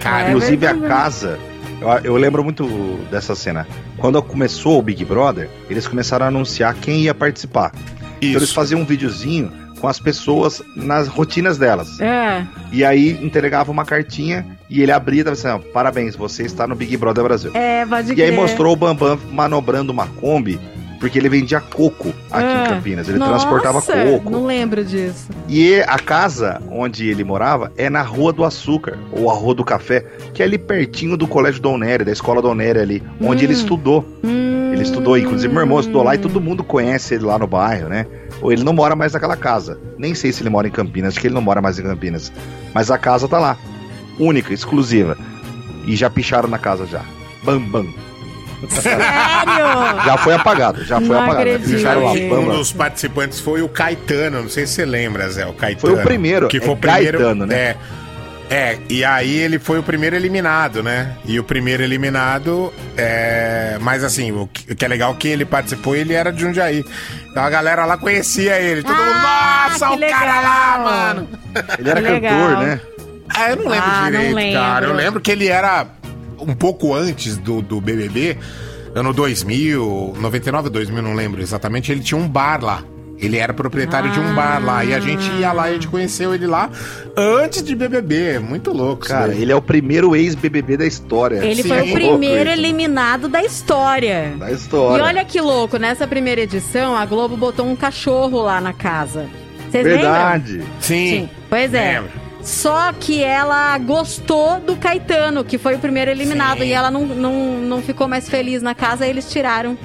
Kleber
Inclusive a
Bambam.
casa. Eu, eu lembro muito dessa cena. Quando começou o Big Brother, eles começaram a anunciar quem ia participar. Então eles faziam um videozinho com as pessoas nas rotinas delas.
É.
E aí entregava uma cartinha e ele abria e tava assim, ó, parabéns, você está no Big Brother Brasil.
É, pode
E aí
crer.
mostrou o Bambam manobrando uma Kombi, porque ele vendia coco aqui
Ah.
em Campinas. Ele
Nossa,
transportava coco.
Não lembro disso.
E a casa onde ele morava é na Rua do Açúcar, ou a Rua do Café, que é ali pertinho do Colégio Nery, da Escola Nery ali, onde
Hum.
ele estudou. Ele estudou, inclusive meu irmão estudou lá e todo mundo conhece ele lá no bairro, né? Ou ele não mora mais naquela casa. Nem sei se ele mora em Campinas, acho que ele não mora mais em Campinas. Mas a casa tá lá. Única, exclusiva. E já picharam na casa já. Bam, bam.
Sério?
Já foi apagado, já foi
Não
apagado.
acredito.
Um dos participantes foi o Caetano, não sei se você lembra, Zé, o Caetano.
Foi o primeiro,
Que
é
foi o primeiro,
Caetano, né?
É, é, e aí ele foi o primeiro eliminado, né? E o primeiro eliminado, é, mas assim, o que, o que é legal é que ele participou, ele era de Jundiaí. Então a galera lá conhecia ele. Todo mundo, nossa,
Ah, que
o cara lá, mano.
Ele era
legal.
cantor, né?
Ah, eu não lembro
Ah, não
direito,
lembro.
cara. Eu lembro que ele era um pouco antes do, do BBB, ano 2000, 99, 2000, não lembro exatamente. Ele tinha um bar lá. Ele era proprietário de um bar lá. E a gente ia lá e a gente conheceu ele lá antes de BBB. Muito louco,
Cara, ele é o primeiro ex-BBB da história.
Ele
Sim.
foi o
Louco
primeiro
isso.
eliminado da história.
Da história.
E olha que louco, nessa primeira edição, a Globo botou um cachorro lá na casa. Vocês lembram?
Verdade.
Sim.
Pois é.
Lembro.
Só que ela gostou do Caetano, que foi o primeiro eliminado,
Sim.
e ela não, não, não ficou mais feliz na casa, e eles tiraram.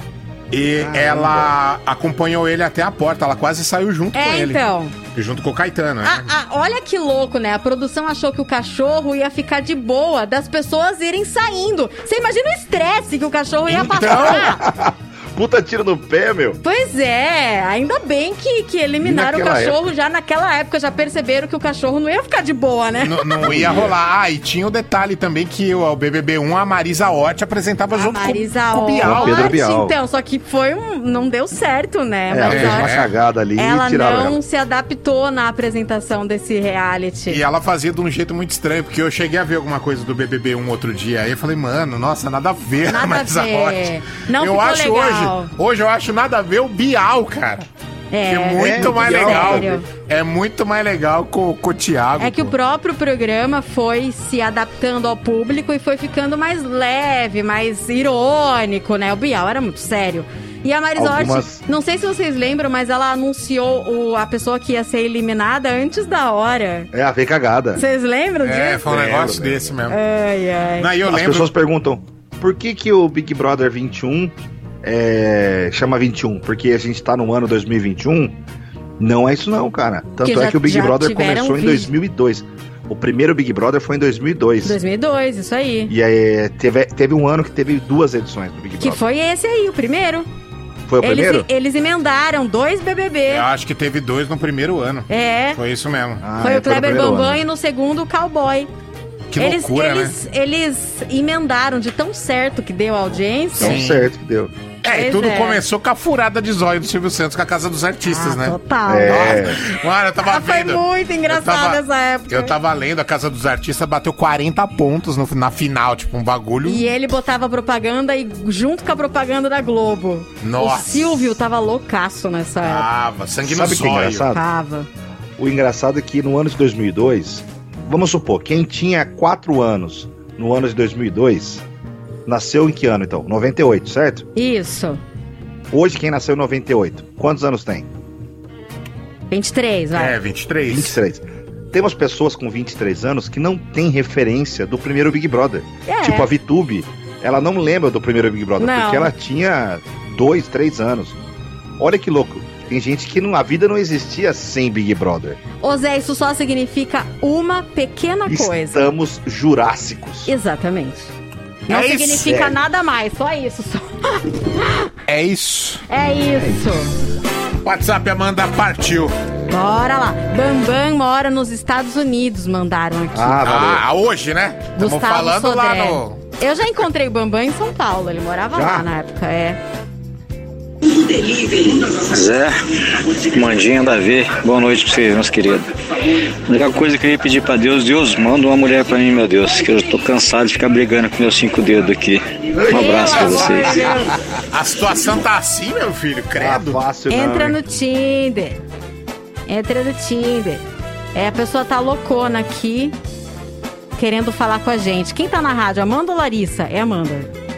E ela acompanhou ele até a porta. Ela quase saiu junto com
É,
ele.
então.
Junto com o Caetano, né?
Ah, ah, olha que louco, né? A produção achou que o cachorro ia ficar de boa das pessoas irem saindo. Você imagina o estresse que o cachorro ia
Então.
passar.
Puta tiro no pé, meu.
Pois é, ainda bem que, que eliminaram o cachorro já naquela época, já perceberam que o cachorro não ia ficar de boa, né?
Não, não ia rolar. Ah, e tinha o detalhe também que o, o BBB1, a Marisa Hort apresentava junto
Marisa
com, com o Bial.
Hort. Pedro Bial.
então, só que foi um. Não deu certo, né?
É, ela fez uma cagada ali
ela
e tiraram
não
ela.
se adaptou na apresentação desse reality.
E ela fazia de um jeito muito estranho, porque eu cheguei a ver alguma coisa do BBB1 outro dia, aí eu falei, mano, nossa, nada a ver
Nada
a Marisa
a ver.
Hort.
Não
eu acho
legal.
hoje, hoje eu acho nada a ver o Bial, cara.
É,
É muito
É,
mais
Bial,
legal.
sério.
É muito mais legal com, com o Thiago.
É que o próprio programa foi se adaptando ao público e foi ficando mais leve, mais irônico, né? O Bial era muito sério. E a Marisa Hort,
Algumas-
não sei se vocês lembram, mas ela anunciou o- a pessoa que ia ser eliminada antes da hora.
É, a veio cagada.
Vocês lembram
É,
disso?
foi um negócio
lembro.
desse mesmo.
Ai, ai.
Não, eu
As
lembro.
pessoas perguntam, por que que o Big Brother 21 é, chama 21? Porque a gente tá no ano 2021? Não é isso não, cara. Tanto é
já-
que o Big Brother começou em
vídeo.
2002. O primeiro Big Brother foi em 2002.
2002, isso aí.
E aí, teve, teve um ano que teve duas edições do Big
Que
Brother.
foi esse aí, o primeiro.
Foi o
eles,
primeiro?
eles emendaram dois BBB.
Eu acho que teve dois no primeiro ano.
É.
Foi isso mesmo.
Ah,
Foi
é,
o Kleber
no primeiro
Bambam
ano.
e no segundo o Cowboy.
Que
eles,
loucura,
eles,
né?
eles emendaram de tão certo que deu a audiência.
Tão
Sim.
certo que deu.
É, e tudo
é.
começou com a furada de zóio do Silvio Santos com a Casa dos Artistas,
Ah,
né?
total.
É.
Mano, eu tava
Ah, foi
vendo.
muito engraçado essa época.
Eu tava lendo, a Casa dos Artistas bateu 40 pontos no- na final, tipo, um bagulho.
E ele botava propaganda e junto com a propaganda da Globo.
Nossa.
O Silvio tava loucaço nessa época.
Tava, sangue
Sabe
no
o que é
zóio.
engraçado?
Tava.
O engraçado é que no ano de 2002, vamos supor, quem tinha 4 anos no ano de 2002, nasceu em que ano então? 98, certo?
Isso.
Hoje, quem nasceu em 98, quantos anos tem?
23, vai.
É, 23.
23. Temos pessoas com 23 anos que não têm referência do primeiro Big Brother.
É.
Tipo a Vitube, ela não lembra do primeiro Big Brother,
Não.
porque ela tinha 2, 3 anos. Olha que louco. Tem gente que não, a vida não existia sem Big Brother.
Ô Zé, isso só significa uma pequena coisa.
Estamos jurássicos.
Exatamente. Não
É
significa nada mais, só isso. Só.
É isso.
É isso.
WhatsApp Amanda partiu.
Bora lá. Bambam mora nos Estados Unidos, mandaram aqui.
Ah, hoje, né? Estamos falando lá no.
Eu já encontrei o Bambam em São Paulo, ele morava
Já?
lá na época, é.
Zé, Mandinha Davi, boa noite pra vocês, meus queridos. A única coisa que eu ia pedir pra Deus, Deus, manda uma mulher pra mim, meu Deus, que eu tô cansado de ficar brigando com meus cinco dedos aqui. Um abraço pra vocês.
A situação tá assim, meu filho, credo.
fácil
Entra no Tinder. Entra no Tinder. É, a pessoa tá loucona aqui, querendo falar com a gente. Quem tá na rádio, Amanda ou Larissa? É Amanda.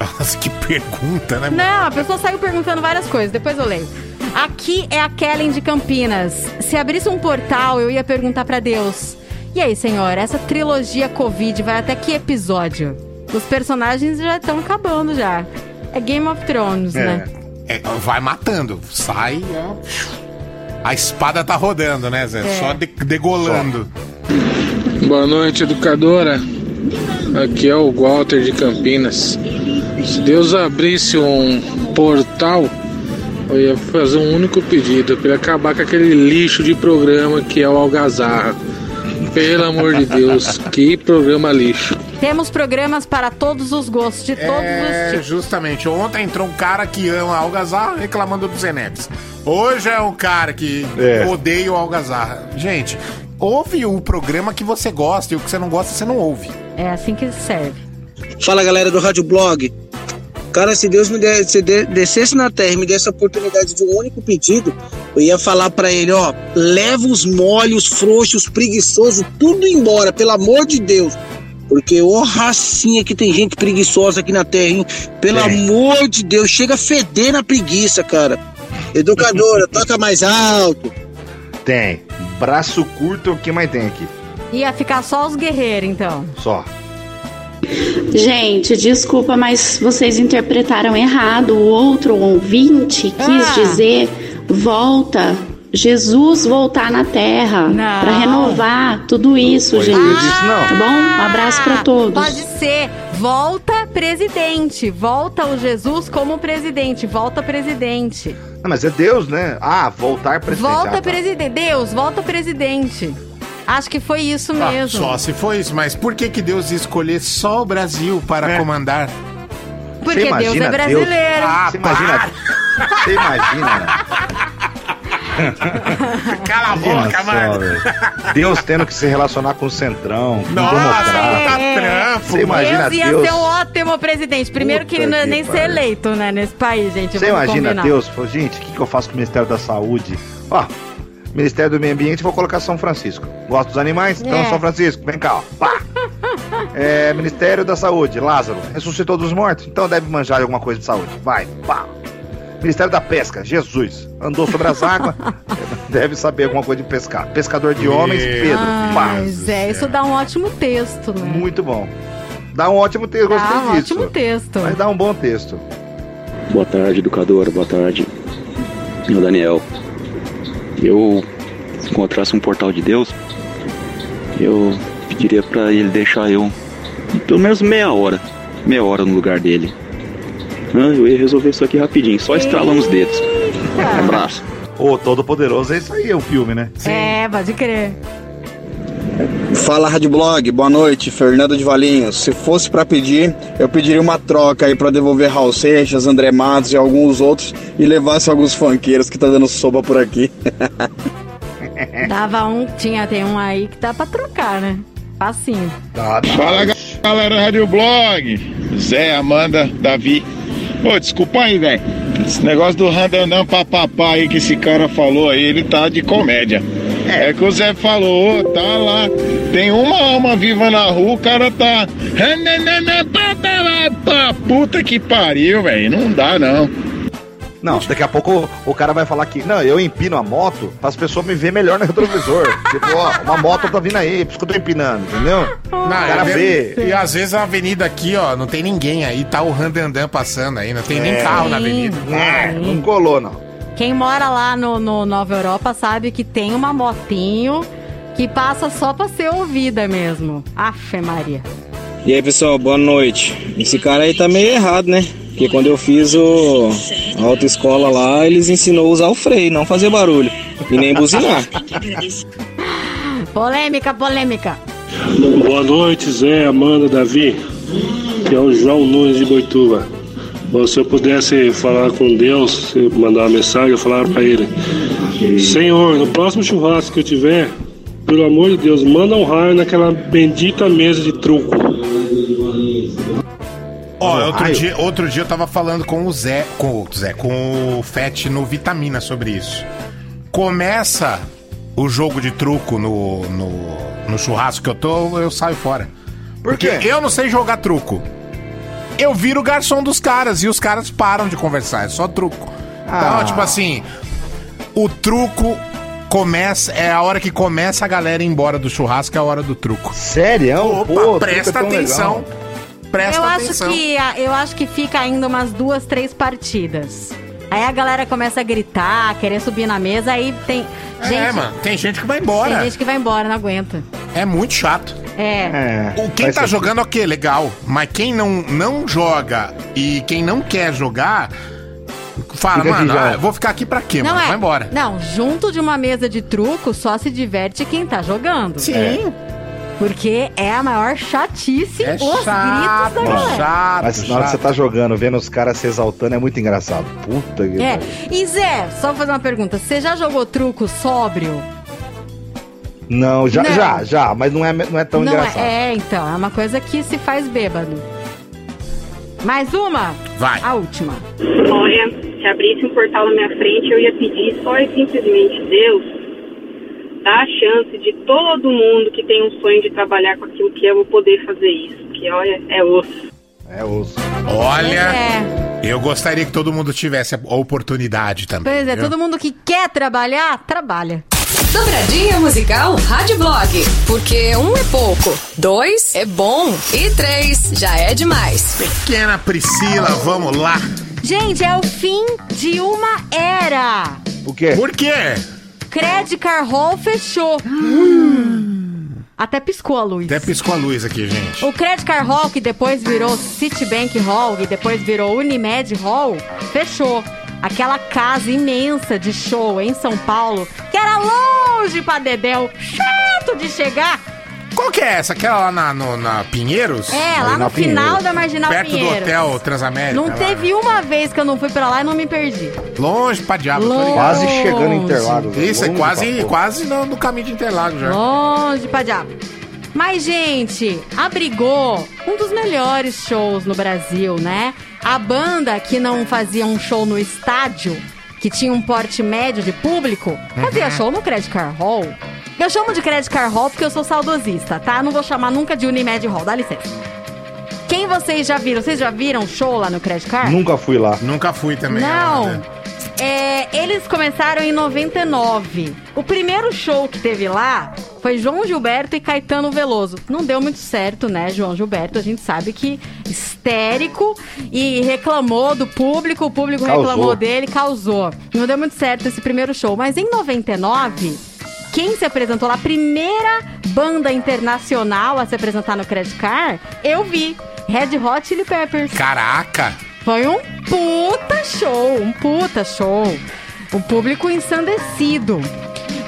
Nossa, que pergunta, né?
Não, a pessoa saiu perguntando várias coisas, depois eu leio. Aqui é a Kellen de Campinas. Se abrisse um portal, eu ia perguntar pra Deus. E aí, senhor, essa trilogia Covid vai até que episódio? Os personagens já estão acabando já. É Game of Thrones, né?
É, vai matando. Sai. ó. A espada tá rodando, né, Zé?
É.
Só de- degolando.
Boa noite, educadora. Aqui é o Walter de Campinas. Se Deus abrisse um portal, eu ia fazer um único pedido para ele acabar com aquele lixo de programa que é o Algazarra. Pelo amor de Deus, que programa lixo.
Temos programas para todos os gostos, de todos os
É,
tipos.
justamente. Ontem entrou um cara que ama a Algazarra reclamando do Zeneps. Hoje é um cara que
É.
odeia o Algazarra. Gente, ouve o programa que você gosta e o que você não gosta, você não ouve.
É assim que serve.
Fala galera do Rádio Blog. Cara, se Deus me der, se de- descesse na terra e me desse a oportunidade de um único pedido, eu ia falar pra ele, ó, leva os molhos, frouxos, preguiçosos, tudo embora, pelo amor de Deus. Porque, ô racinha que tem gente preguiçosa aqui na terra, hein? Pelo amor de Deus, chega a feder na preguiça, cara. Educadora, toca mais alto.
Tem. Braço curto é o que mais tem aqui.
Ia ficar só os guerreiros, então.
Só.
Gente, desculpa, mas vocês interpretaram errado. O outro ouvinte quis
Ah.
dizer volta. Jesus voltar na terra para renovar tudo isso,
Pois
gente.
não.
Tá bom? Um abraço para todos.
Ah, Pode ser. Volta presidente. Volta o Jesus como presidente. Volta presidente.
Não, mas é Deus, né? Ah, voltar presidente.
Volta
Ah, tá.
presidente. Deus, volta presidente. Acho que foi isso
Ah,
mesmo.
só se foi isso, mas por que, que Deus ia escolher só o Brasil para comandar?
Porque Deus é brasileiro.
Ah,
Você imagina. Você imagina, né?
Cala a boca, mano.
Deus tendo que se relacionar com o Centrão, com o
Nossa,
Democrata.
tá trampo.
Você imagina
Deus ia
Deus.
ser um ótimo presidente. Primeiro que ele não ia
Puta
nem ser eleito, né, nesse país, gente.
Você imagina
combinar.
Deus, gente, o que, que eu faço com o Ministério da Saúde? Ó, Ministério do Meio Ambiente, vou colocar São Francisco. Gosto dos animais? Então
É.
São Francisco, vem cá, ó. Pá. É, Ministério da Saúde, Lázaro, ressuscitou dos mortos, então deve manjar alguma coisa de saúde. Vai, pá. Ministério da Pesca, Jesus, andou sobre as águas, deve saber alguma coisa de pescar. Pescador de homens, Pedro, pá.
Mas é, isso dá um ótimo texto, né?
Muito bom. Dá um ótimo texto,
Dá
gostei
um
disso.
ótimo texto.
Mas dá um bom texto.
Boa tarde, educadora. Boa tarde, meu Daniel. Eu se encontrasse um portal de Deus, eu pediria pra ele deixar eu pelo menos meia hora, meia hora no lugar dele. Ah, eu ia resolver isso aqui rapidinho, só estralando os dedos. Um abraço.
O Todo Poderoso é isso aí, é o filme, né?
É, pode crer.
Fala Rádio Blog, boa noite, Fernando de Valinhos. Se fosse pra pedir, eu pediria uma troca aí pra devolver Raul Seixas, André Matos e alguns outros e levasse alguns funkeiros que tá dando sopa por aqui.
Dava um, tinha, tem um aí que dá pra trocar, né? Facinho.
Fala ga- galera Rádio Blog, Zé, Amanda, Davi. Pô, desculpa aí, velho. Esse negócio do randanã papapá aí que esse cara falou aí, ele tá de comédia. É que o Zé falou, tá lá, tem uma alma viva na rua, o cara tá. randanã papapá, Puta que pariu, velho. Não dá, não.
Não, daqui a pouco o, o cara vai falar que, não, eu empino a moto para as pessoas me ver melhor no retrovisor. tipo, ó, uma moto tá vindo aí, por isso que eu tô empinando, entendeu?
Não,
o cara
é
vê.
E às vezes a avenida aqui, ó, não tem ninguém aí, tá o Randandan passando aí, não tem nem
É.
carro na avenida.
É, não colou, não.
Quem mora lá no, no Nova Europa sabe que tem uma motinho que passa só pra ser ouvida mesmo. Afe Maria.
E aí pessoal, boa noite. Esse cara aí tá meio errado, né? Porque quando eu fiz o a autoescola lá, eles ensinou a usar o freio, não fazer barulho. E nem buzinar.
Polêmica, polêmica.
Boa noite, Zé, Amanda, Davi. Que é o João Nunes de Boituva. Bom, se eu pudesse falar com Deus, mandar uma mensagem, eu falar para ele: Senhor, no próximo churrasco que eu tiver, pelo amor de Deus, manda um raio naquela bendita mesa de truco.
Ó, outro dia, outro dia eu tava falando com o Zé, com o Zé, com o Fett no Vitamina sobre isso. Começa o jogo de truco no, no, no churrasco que eu tô, eu saio fora. Porque eu não sei jogar truco. Eu viro o garçom dos caras e os caras param de conversar, é só truco.
Ah.
Então, tipo assim, o truco começa, é a hora que começa a galera ir embora do churrasco, é a hora do truco.
Sério?
Opa,
Pô,
presta
truco é tão
atenção.
legal.
Presta
eu
atenção.
acho que eu acho que fica ainda umas duas, três partidas. Aí a galera começa a gritar, querer subir na mesa, aí tem gente,
é, mano, tem gente que vai embora.
tem gente que vai embora, não aguenta.
É muito chato.
É.
O quem tá jogando, ok, legal. Mas quem não, não joga e quem não quer jogar, fala,
Fica
mano, ah, vou ficar aqui pra quê,
Não
mano?
é.
Vai embora.
Não, junto de uma mesa de truco só se diverte quem tá jogando.
Sim.
Porque é a maior chatice
É
os gritos
chato,
da galera.
chato,
Mas na hora que você tá jogando, vendo os caras se exaltando, é muito engraçado. Puta que
É. E Zé, só vou fazer uma pergunta. Você já jogou truco sóbrio?
Não, já,
Não.
já, já, mas não é, não é tão
Não
engraçado.
é, é, então, é uma coisa que se faz bêbado. Mais uma?
Vai.
A última.
Olha, se abrisse um portal na minha frente, eu ia pedir só e simplesmente Deus dá a chance de todo mundo que tem um sonho de trabalhar com aquilo que eu vou poder fazer isso. Que olha, é osso.
É osso.
Olha,
É.
eu gostaria que todo mundo tivesse a oportunidade também.
Pois é,
viu?
todo mundo que quer trabalhar, trabalha.
Dobradinha musical Rádio Blog. Porque um é pouco, dois é bom e três já é demais.
Pequena Priscila, vamos lá.
Gente, é o fim de uma era.
O quê?
Por quê?
Credit Car Hall fechou. Até piscou a luz.
Até piscou a luz aqui, gente.
O Credit Car Hall, que depois virou Citibank Hall e depois virou Unimed Hall, fechou. Aquela casa imensa de show em São Paulo, que era longe pra Dedéu, chato de chegar.
Qual que é essa? Aquela lá na, no- na Pinheiros?
É, lá no final da Marginal
Perto do
Pinheiros.
Hotel Transamérica.
Não
lá.
teve uma vez que eu não fui pra lá e não me perdi.
Longe pra diabo.
Longe.
Quase chegando em Interlagos.
Isso, é
Longe
quase, quase no, no caminho de Interlagos já.
Longe pra diabo. Mas, gente, abrigou um dos melhores shows no Brasil, né? A banda que não fazia um show no estádio, que tinha um porte médio de público, fazia
Uhum.
show no Credit Car Hall. Eu chamo de Credit Car Hall porque eu sou saudosista, tá? Não vou chamar nunca de Unimed Hall, dá licença. Quem vocês já viram? Vocês já viram show lá no Credit Car?
Nunca fui lá.
Nunca fui também.
Não.
Amanda.
É, eles começaram em 99. O primeiro show que teve lá foi João Gilberto e Caetano Veloso. Não deu muito certo, né, João Gilberto? A gente sabe que histérico e reclamou do público, o público
Causou.
reclamou dele, causou. Não deu muito certo esse primeiro show. Mas em 99, quem se apresentou lá, a primeira banda internacional a se apresentar no Credit Car, eu vi. Red Hot Chili Peppers.
Caraca!
Foi um puta show, um puta show. O público ensandecido.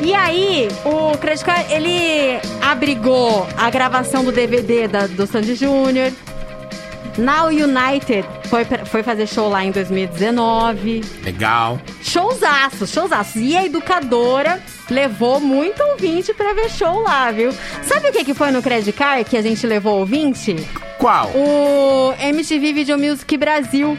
E aí, o Credit Card, ele abrigou a gravação do DVD da- do Sandy Júnior. Now United foi, foi fazer show lá em 2019.
Legal.
Showzaços, showzaços. E a educadora levou muito ouvinte pra ver show lá, viu? Sabe o que, que foi no Credit Card que a gente levou ouvinte?
Qual?
O MTV Video Music Brasil.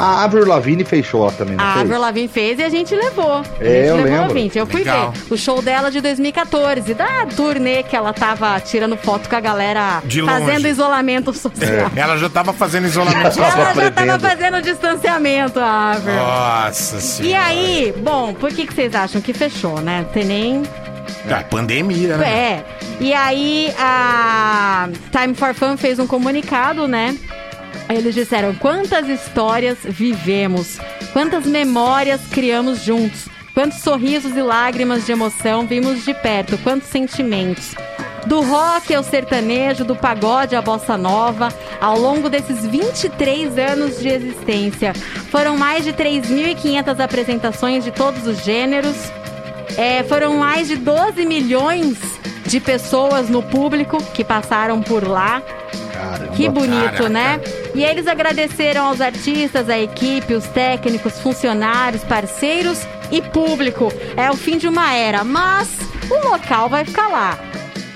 A Avril Lavigne fez show lá também, não
A? Avril Lavigne fez e a gente levou.
É,
a gente
eu
levou
lembro.
Eu fui
Legal.
ver o show dela de 2014, da turnê que ela tava tirando foto com a galera
De
fazendo
longe.
isolamento social.
Ela já tava fazendo isolamento
Ela
social.
já tava fazendo distanciamento, a Avril.
Nossa senhora.
E aí, bom, por que, que vocês acham que fechou, né? Tem nem.
Ah, pandemia, né?
É. E aí a Time for Fun fez um comunicado, né? Eles disseram quantas histórias vivemos, quantas memórias criamos juntos, quantos sorrisos e lágrimas de emoção vimos de perto, quantos sentimentos. Do rock ao sertanejo, do pagode à bossa nova, ao longo desses 23 anos de existência. Foram mais de 3.500 apresentações de todos os gêneros, é, foram mais de 12 milhões de pessoas no público que passaram por lá.
Caramba.
Que bonito,
Caraca.
né? E eles agradeceram aos artistas, à equipe, os técnicos, funcionários, parceiros e público. É o fim de uma era, mas o local vai ficar lá.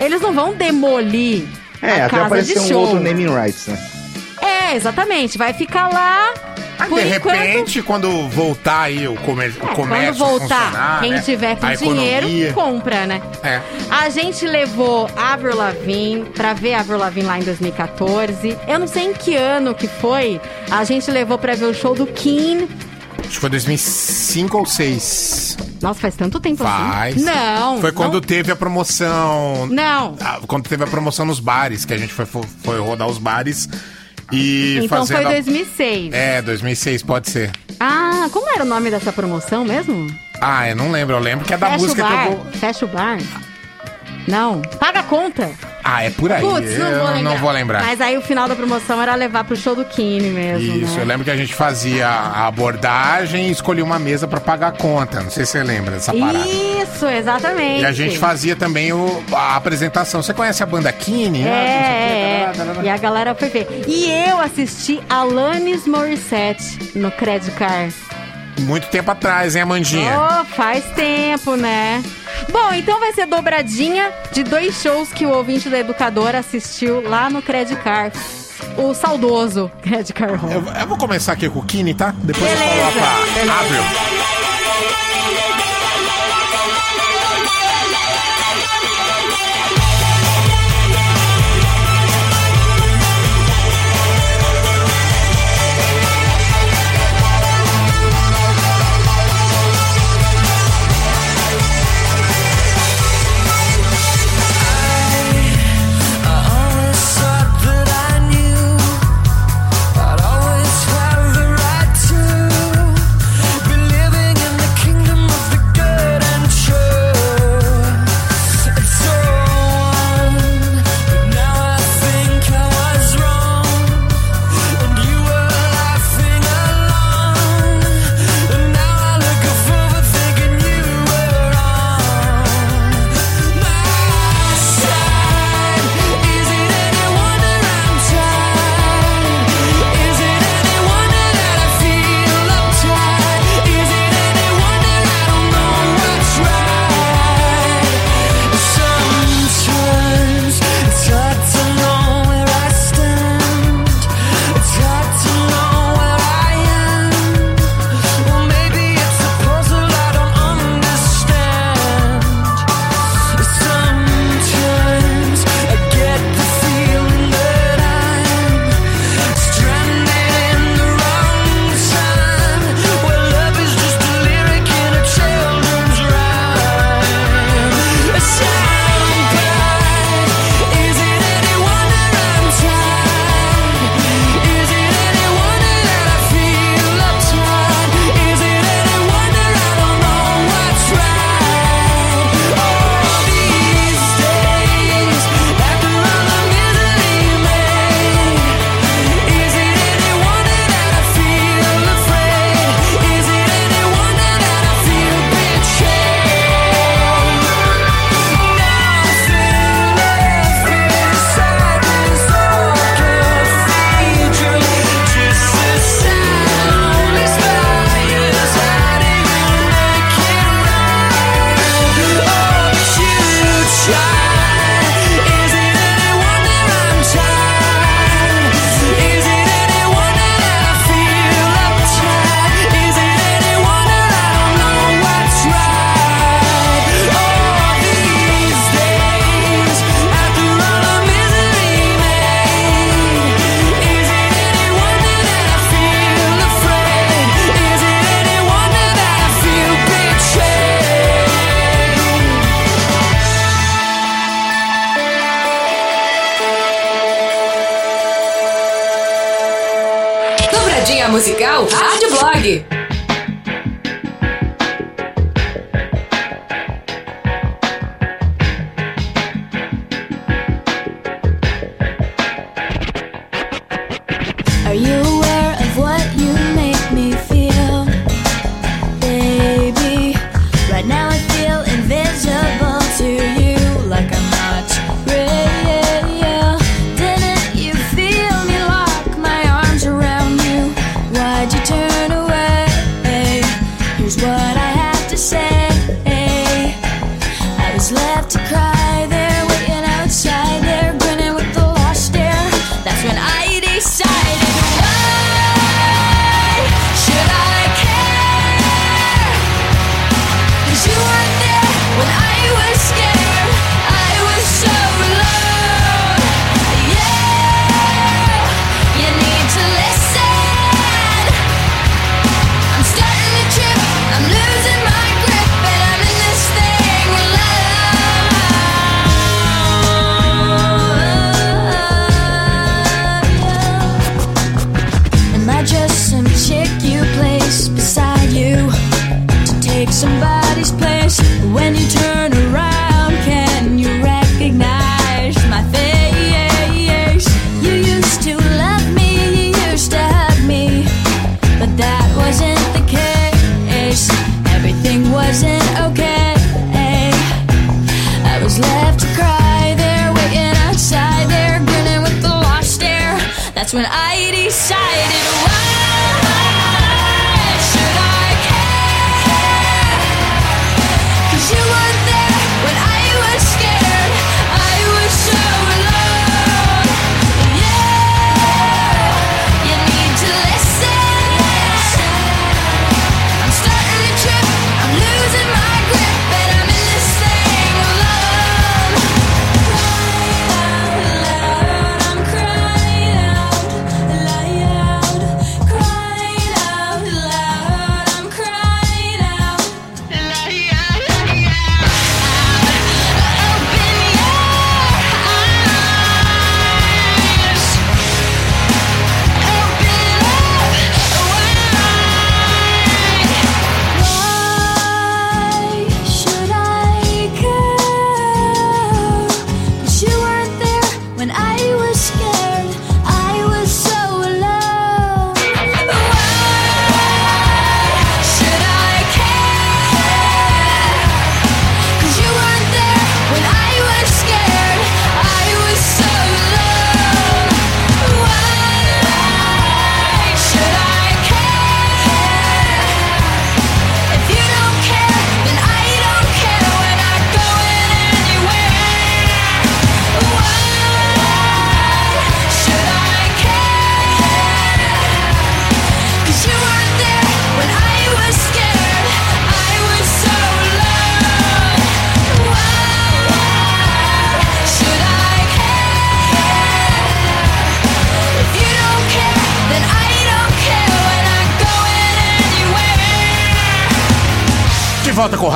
Eles não vão demolir
É,
a
até
casa de
apareceu um
show.
outro naming rights, né?
É, exatamente. Vai ficar lá.
Ah, de
enquanto-
repente, quando voltar aí o, comer, o
É,
comércio
quando voltar, quem
né?
tiver com
A
dinheiro,
economia.
compra, né?
É.
A gente levou Avril Lavigne pra ver Avril Lavigne lá em 2014. Eu não sei em que ano que foi. A gente levou pra ver o show do Keen.
Acho que foi 2005 ou 2006.
Nossa, faz tanto tempo
Faz.
assim. Não.
Foi quando
não-
teve a promoção.
Não.
Ah, Quando teve a promoção nos bares, que a gente foi, foi rodar os bares e
Então
fazendo.
foi
a-
2006.
É, 2006, pode ser.
Ah, como era o nome dessa promoção mesmo?
Ah, eu não lembro. Eu lembro que é da
Fecha
música
o bar.
que eu vou.
Fecha o bar. Não. Paga a conta.
Ah, é por aí.
Putz, não
eu
vou lembrar.
não vou lembrar.
Mas aí o final da promoção era levar pro show do Kine mesmo.
Isso,
né?
eu lembro que a gente fazia a abordagem e escolhia uma mesa pra pagar a conta. Não sei se você lembra dessa parada.
Isso, exatamente.
E a gente fazia também o, a apresentação. Você conhece a banda Kine?
É,
né?
é. E a galera foi ver. E eu assisti Alanis Morissette no Credit Card.
Muito tempo atrás, hein, Amandinha?
Oh, faz tempo, né? Bom, então vai ser dobradinha de dois shows que o ouvinte da educadora assistiu lá no Credit Card. O saudoso Credit Card Hall.
Eu, eu vou começar aqui com o Kine, tá? Depois
Beleza,
eu coloco a
beleza.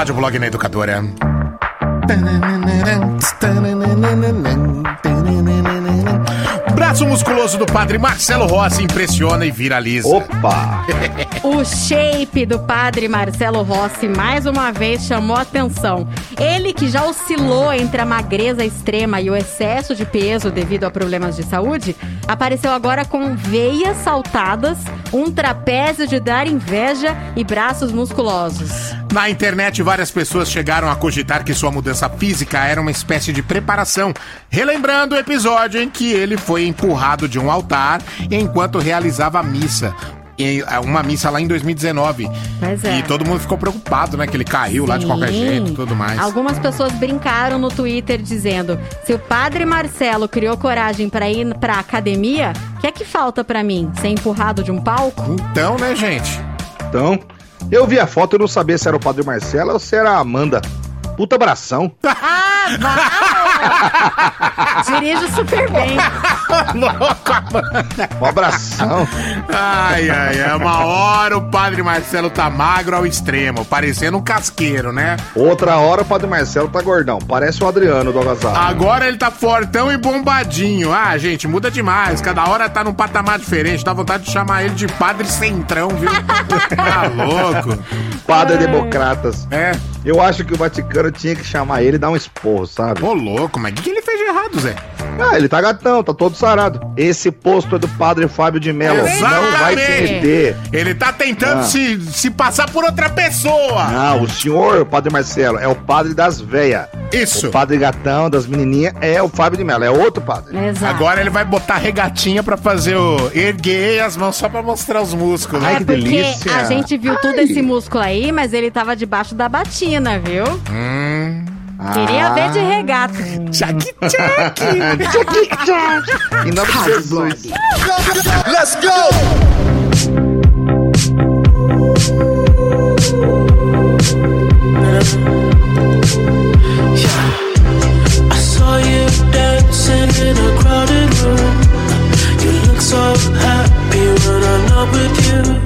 Rádio Blog
na Educadora. Braço musculoso do padre Marcelo Rossi impressiona e viraliza.
Opa!
O shape do padre Marcelo Rossi mais uma vez chamou atenção. Ele que já oscilou entre a magreza extrema e o excesso de peso devido a problemas de saúde, apareceu agora com veias saltadas, um trapézio de dar inveja e braços musculosos.
Na internet, várias pessoas chegaram a cogitar que sua mudança física era uma espécie de preparação, relembrando o episódio em que ele foi empurrado de um altar enquanto realizava a missa. Em- Uma missa lá em 2019.
Pois é.
E todo mundo ficou preocupado, né? Que ele caiu lá de qualquer
Sim.
jeito e tudo mais.
Algumas pessoas brincaram no Twitter dizendo: se o padre Marcelo criou coragem pra ir pra academia, o que é que falta pra mim? Ser empurrado de um palco?
Então, né, gente?
Então, eu vi a foto e não sabia se era o Padre Marcelo ou se era a Amanda. Puta abração.
Dirige super bem.
louco, Amanda.
Um abração.
Ai, ai, ai. Uma hora o padre Marcelo tá magro ao extremo, parecendo um casqueiro, né?
Outra hora o Padre Marcelo tá gordão. Parece o Adriano do Agasalho.
Agora ele tá fortão e bombadinho. Ah, gente, muda demais. Cada hora tá num patamar diferente. Dá vontade de chamar ele de Padre Centrão, viu? tá louco.
Padre Democratas.
É.
Eu acho que o Vaticano tinha que chamar ele e dar um esporro, sabe?
Ô, louco, mas o que, que ele fez de errado, Zé?
Ah, ele tá gatão, tá todo sarado. Esse posto é do Padre Fábio de Mello. Não vai se meter.
Ele tá tentando
Ah.
se, se passar por outra pessoa.
Não, o senhor, o Padre Marcelo, é o padre das véias.
Isso.
O padre gatão, das menininhas, é o Fábio de Mello, é outro padre.
Agora ele vai botar regatinha pra fazer o erguer as mãos só pra mostrar os músculos.
é porque a gente viu todo esse músculo aí, mas ele tava debaixo da batina, viu?
Hum.
Queria ver de regata.
Tchac,
tchac. Tchac, tchac. Em nome de Jesus.
Let's go!
I saw you dancing in a crowded room. You look so happy when I'm not with you.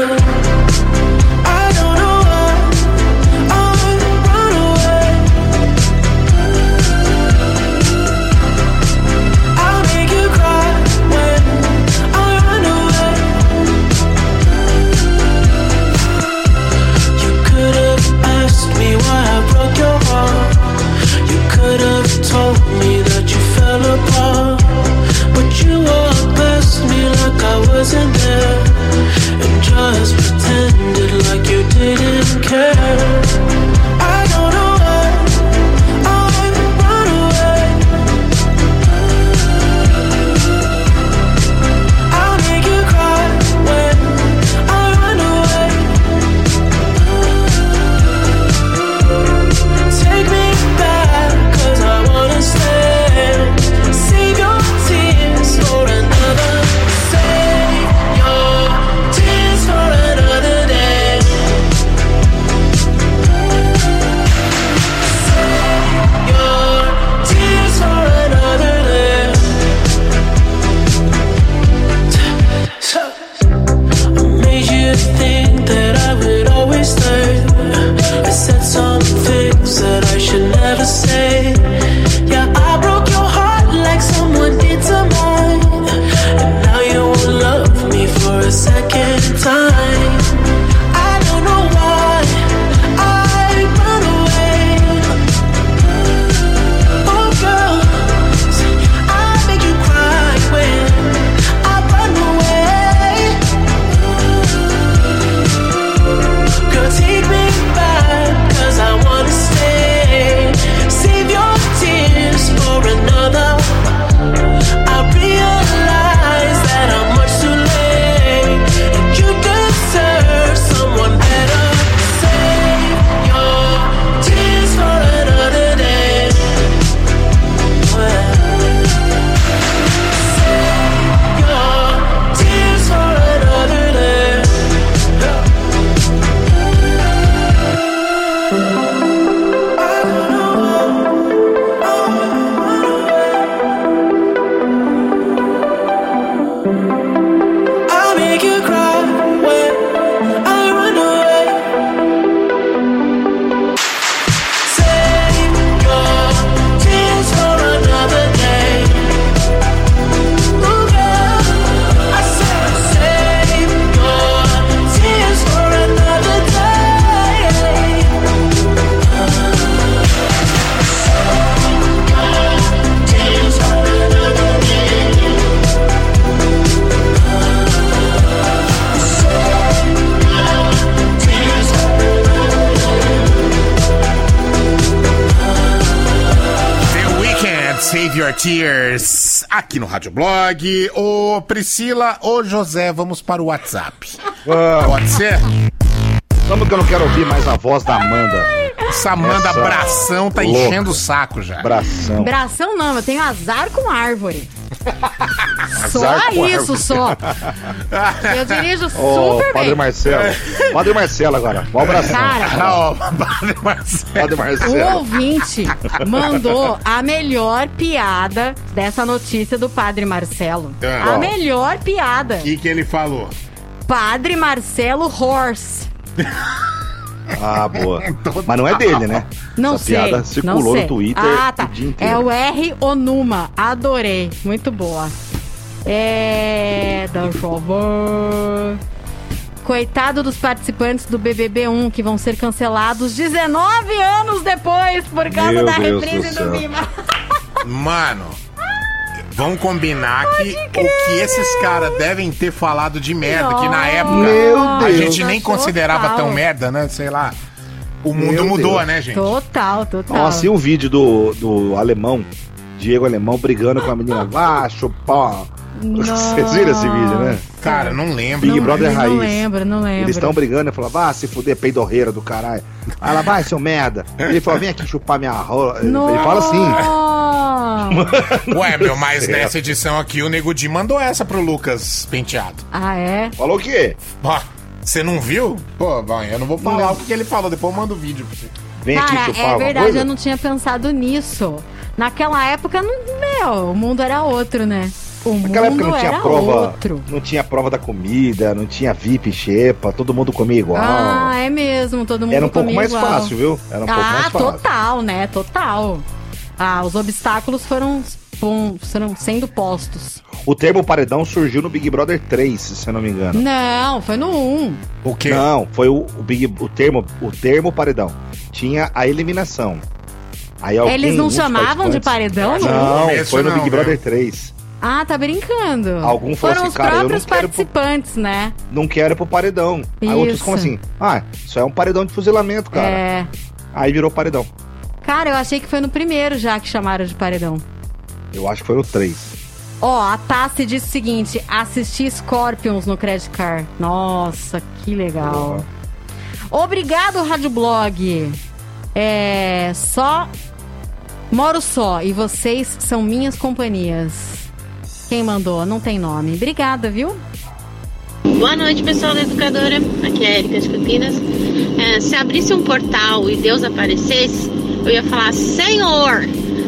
Rádio Blog. Ô Priscila, ô José, vamos para o WhatsApp. Pode ser?
Vamos que eu não quero ouvir mais a voz da Amanda.
Essa Amanda
Essa
Bração tá
louca.
enchendo o saco já.
Bração.
Bração não, eu tenho azar com árvore. Só isso, só. Eu dirijo
Ô,
super
Padre
bem.
Marcelo. Padre Marcelo agora. Um abração.
Cara,
Ó, Padre Marcelo.
Padre
O
Marcelo.
ouvinte mandou a melhor piada dessa notícia do Padre Marcelo.
É.
A
Qual?
melhor piada.
O que, que ele falou?
Padre Marcelo Horse.
Ah, boa. Mas não é dele, né?
Não
Essa
sei.
piada circulou
sei.
no Twitter
Ah, tá.
o dia
É
inteiro.
o R Onuma. Adorei. Muito boa. É. Eu ver. Coitado dos participantes do BBB1 que vão ser cancelados 19 anos depois por causa
Meu
da
Deus
reprise
do
do. Bima.
Mano, vamos combinar que o que esses caras devem ter falado de merda, que na época
Meu
a
Deus.
gente nem
Total.
considerava tão merda, né? Sei lá. O mundo
Meu
mudou,
Deus.
né, gente?
Total, total.
Nossa, e o vídeo do, do alemão, Diego Alemão, brigando com a menina. Vá, chupar. Vocês viram esse vídeo, né?
Cara, não lembro.
Big Brother
não
Raiz.
lembro, não lembro.
Eles estão brigando e falam, vá se fuder, peidorreira do caralho. Aí ela, vai, seu merda. Ele falou, vem aqui chupar minha rola. Ele fala assim.
Ué, meu, mas nessa edição aqui o Nego Di mandou essa pro Lucas Penteado.
Ah, é?
Falou o quê?
Você não viu? Pô, vai, eu não vou falar o que ele falou, depois eu mando o vídeo pra você.
Vem aqui
Cara,
chupar
é verdade,
coisa?
eu não tinha pensado nisso. Naquela época, não, meu, o mundo era outro, né? O
Naquela
mundo
época não tinha prova.
outro.
Não tinha prova da comida, não tinha VIP xepa, todo mundo comia igual.
Ah, é mesmo, todo mundo
Era um pouco mais
igual.
fácil, viu? Era um pouco
ah,
mais fácil.
total, né? Total. Ah, os obstáculos foram, sendo postos.
O termo paredão surgiu no Big Brother 3, se eu não me engano.
Não, foi no 1.
O quê?
Não, foi o, o Big o termo, o termo paredão. Tinha a eliminação. Aí alguém,
Eles não chamavam de paredão?
Não,
começo
foi no
não,
Big
viu?
Brother 3.
Ah, tá brincando.
Falou
Foram
assim,
os
"Cara, eu não
próprios
quero pro-
participantes, né?
Não quero ir pro paredão. Aí outros
Isso.
como assim? Ah, isso é um paredão de fuzilamento, cara.
É.
Aí virou paredão.
Cara, eu achei que foi no primeiro já que chamaram de paredão.
Eu acho que foi o 3.
Ó, a Tassi disse o seguinte: assisti Scorpions no Credit Card. Nossa, que legal. Obrigado, Rádio Blog. É. Só. Moro só e vocês são minhas companhias. Quem mandou? Não tem nome. Obrigada, viu?
Boa noite, pessoal da Educadora. Aqui é a Erika de Campinas. É, se abrisse um portal e Deus aparecesse, eu ia falar: Senhor,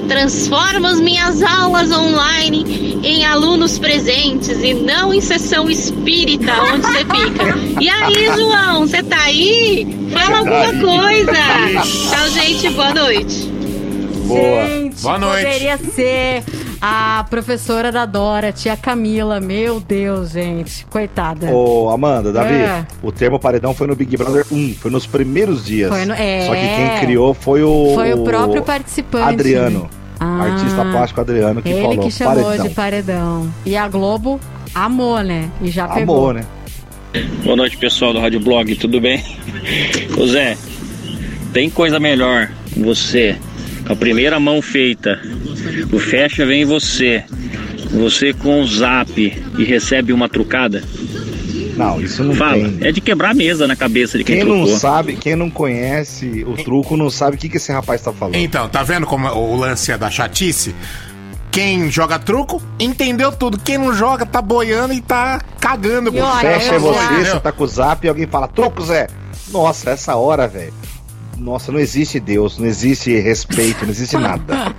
transforma as minhas aulas online em alunos presentes e não em sessão espírita onde você fica. E aí, João, você tá aí? Fala alguma coisa. Tchau, gente. Boa noite.
Boa.
Gente,
Boa noite.
poderia ser a professora da Dora, tia Camila. Meu Deus, gente. Coitada.
Ô, Amanda, Davi,
É.
o termo paredão foi no Big Brother 1, foi nos primeiros dias.
Foi no- é.
Só que quem criou foi o.
Foi o próprio participante.
Adriano.
Ah.
Artista plástico Adriano que
Ele
falou
que chamou
paredão.
de paredão. E a Globo amou, né? E já pegou.
Amor, né?
Boa noite, pessoal do Rádio Blog, tudo bem? Ô Zé, tem coisa melhor você, a primeira mão feita, o fecha vem em você, você com o zap e recebe uma trucada?
Não, isso não
Fala,
tem.
é de quebrar a mesa na cabeça de quem,
Quem não
trocou.
sabe, quem não conhece o truco, não sabe o que, que esse rapaz tá falando.
Então, tá vendo como o lance é da chatice? Quem joga truco entendeu tudo. Quem não joga tá boiando e tá cagando.
E olha,
Fecha é você, você tá com o zap e alguém fala, truco, Zé. Nossa, essa hora, velho. Nossa, não existe Deus, não existe respeito, não existe nada.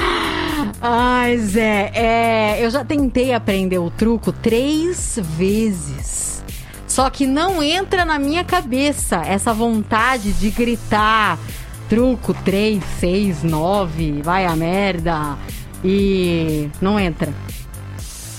Ai, Zé, é, eu já tentei aprender o truco três vezes. Só que não entra na minha cabeça essa vontade de gritar truco 3, 6, 9, vai a merda. E não entra.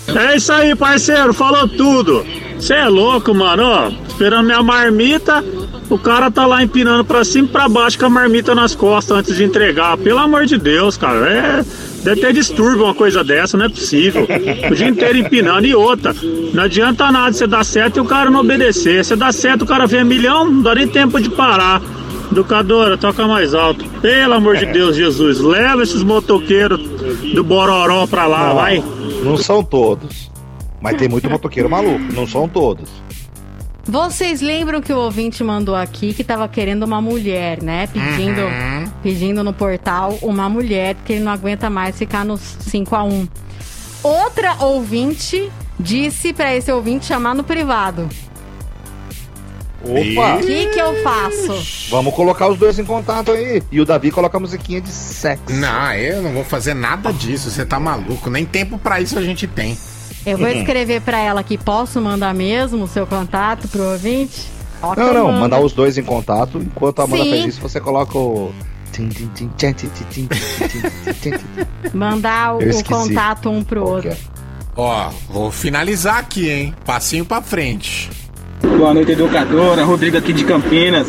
É isso aí, parceiro, falou tudo. Você é louco, mano, ó. Esperando minha marmita, o cara tá lá empinando pra cima e pra baixo com a marmita nas costas antes de entregar. Pelo amor de Deus, cara. É. Deve ter distúrbio uma coisa dessa, não é possível. O dia inteiro empinando. E outra, não adianta nada você dar certo e o cara não obedecer. Você dá certo, o cara vê milhão, não dá nem tempo de parar. Educadora, toca mais alto. Pelo amor de Deus, Jesus, leva esses motoqueiros do Bororó pra lá,
Não,
vai.
Não são todos. Mas tem muito motoqueiro maluco, não são todos.
Vocês lembram que o ouvinte mandou aqui que tava querendo uma mulher, né? Pedindo, pedindo no portal uma mulher, porque ele não aguenta mais ficar nos 5 a 1 outra ouvinte disse pra esse ouvinte chamar no privado.
Opa!
O que que eu faço?
Vamos colocar os dois em contato aí. E o Davi coloca a musiquinha de sexo.
Não, eu não vou fazer nada disso, você tá maluco. Nem tempo pra isso a gente tem.
Eu vou escrever pra ela aqui, posso mandar mesmo o seu contato pro ouvinte? Ó, que
Não, não,
mando.
mandar os dois em contato. Enquanto a Amanda
Sim.
faz isso, você coloca o.
Mandar o, o contato um pro outro.
Ó, vou finalizar aqui, hein? Passinho pra frente.
Boa noite, educadora. Rodrigo aqui de Campinas.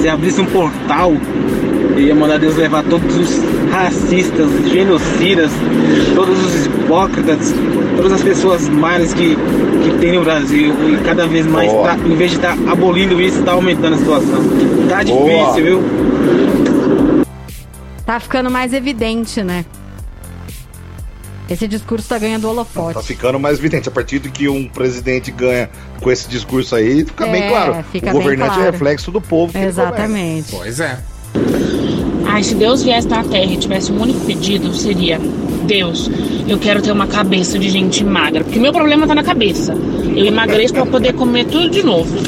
Se abrisse um portal, eu ia mandar Deus levar todos os racistas, os genocidas, todos os hipócritas, todas as pessoas más que, que tem no Brasil. E cada vez mais, tá, em vez de estar abolindo isso, está aumentando a situação. Tá
Boa.
difícil, viu?
Tá ficando mais evidente, né? Esse discurso tá ganhando holofote.
Tá ficando mais evidente. A partir do que um presidente ganha com esse discurso aí, fica
É,
bem claro.
fica
o
bem
governante
claro.
é reflexo do povo. que ele
Exatamente.
Pois é.
Ai, se Deus viesse na Terra e tivesse um único pedido, seria: Deus, eu quero ter uma cabeça de gente magra. Porque meu problema tá na cabeça. Eu emagreço pra poder comer tudo de novo.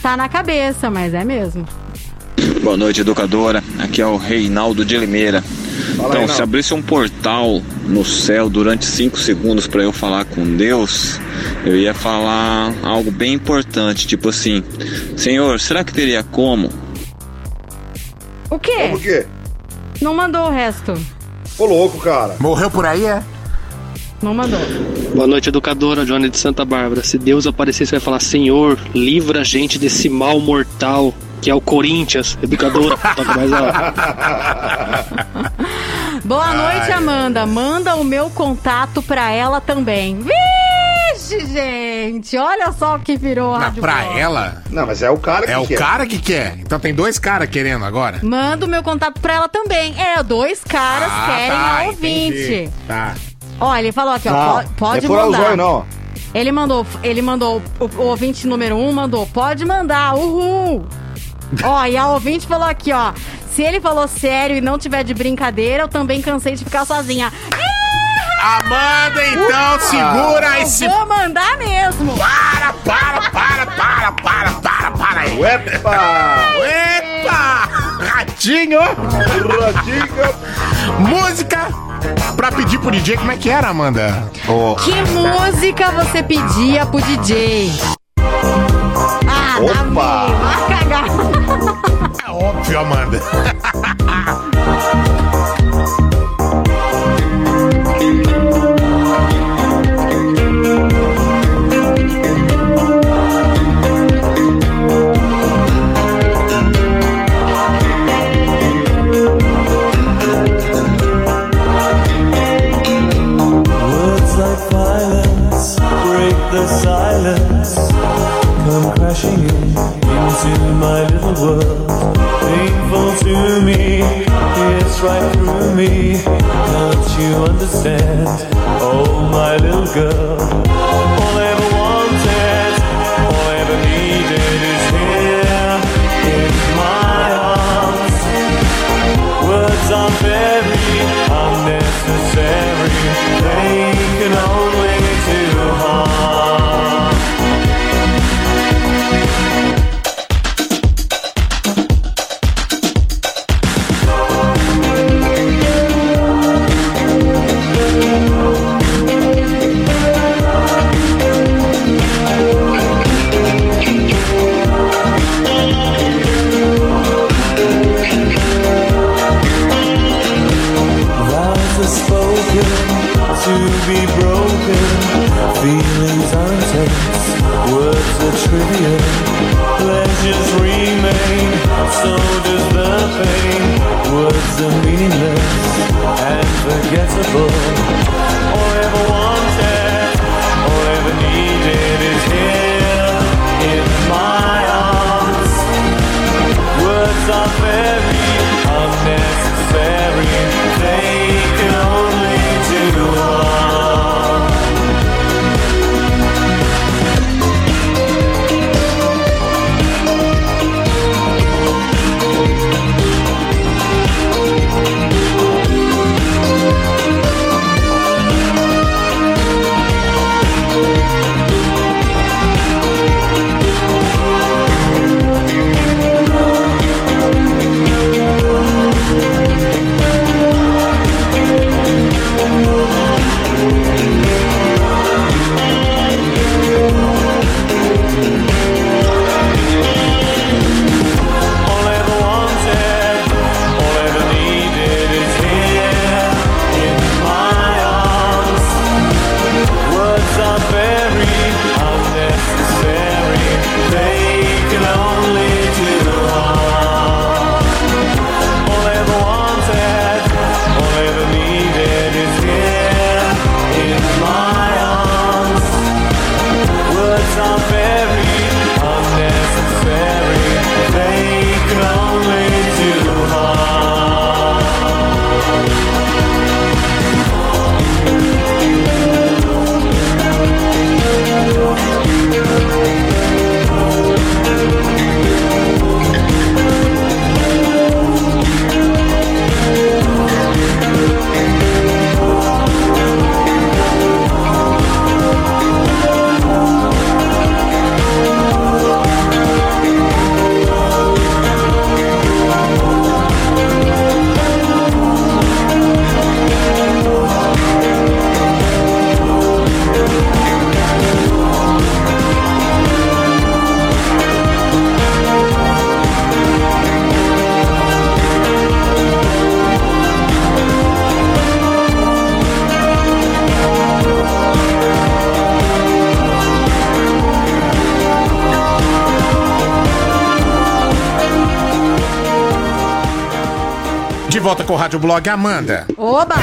Tá na cabeça, mas é mesmo.
Boa noite, educadora. Aqui é o Reinaldo de Limeira. então,
Reinaldo.
se abrisse um portal no céu durante 5 segundos para eu falar com Deus, eu ia falar algo bem importante, tipo assim: Senhor, será que teria como?
O quê?
Como que?
Não mandou o resto.
Ô louco, cara.
Morreu por aí, é?
Não mandou.
Boa noite, educadora Johnny de Santa Bárbara. Se Deus aparecer, você vai falar: Senhor, livra a gente desse mal mortal que é o Corinthians. Educadora, toca mais alto.
Boa noite, Amanda. Manda o meu contato pra ela também. Vixe, gente. Olha só o que virou a Rádio
pra ela.
Não, mas é o cara que
É o
quer.
cara que quer. Então tem dois caras querendo agora.
Manda o meu contato pra ela também. É, dois caras
Ah,
querem
tá,
a ouvinte.
entendi. Tá.
Ó, ele falou aqui, ó.
Não,
po- Pode
é furar
mandar.
zóio, não.
Ele mandou, ele mandou, o, o ouvinte número um mandou, pode mandar, uhul. ó, e a ouvinte falou aqui, ó, se ele falou sério e não tiver de brincadeira, eu também cansei de ficar sozinha.
Amanda, então, segura
Eu
esse.
Vou mandar mesmo.
Para, para, para, para, para, para, para aí.
Uepa!
Epa! Ratinho!
Ratinho!
Música pra pedir pro DJ, como é que era, Amanda? Ô,
Que música você pedia pro DJ? Ah,
Opa!
Vai cagar.
É óbvio, Amanda.
world. Painful to me, it's right through me. Can't you understand? Oh, my little girl.
Rádio Blog Amanda.
Oba!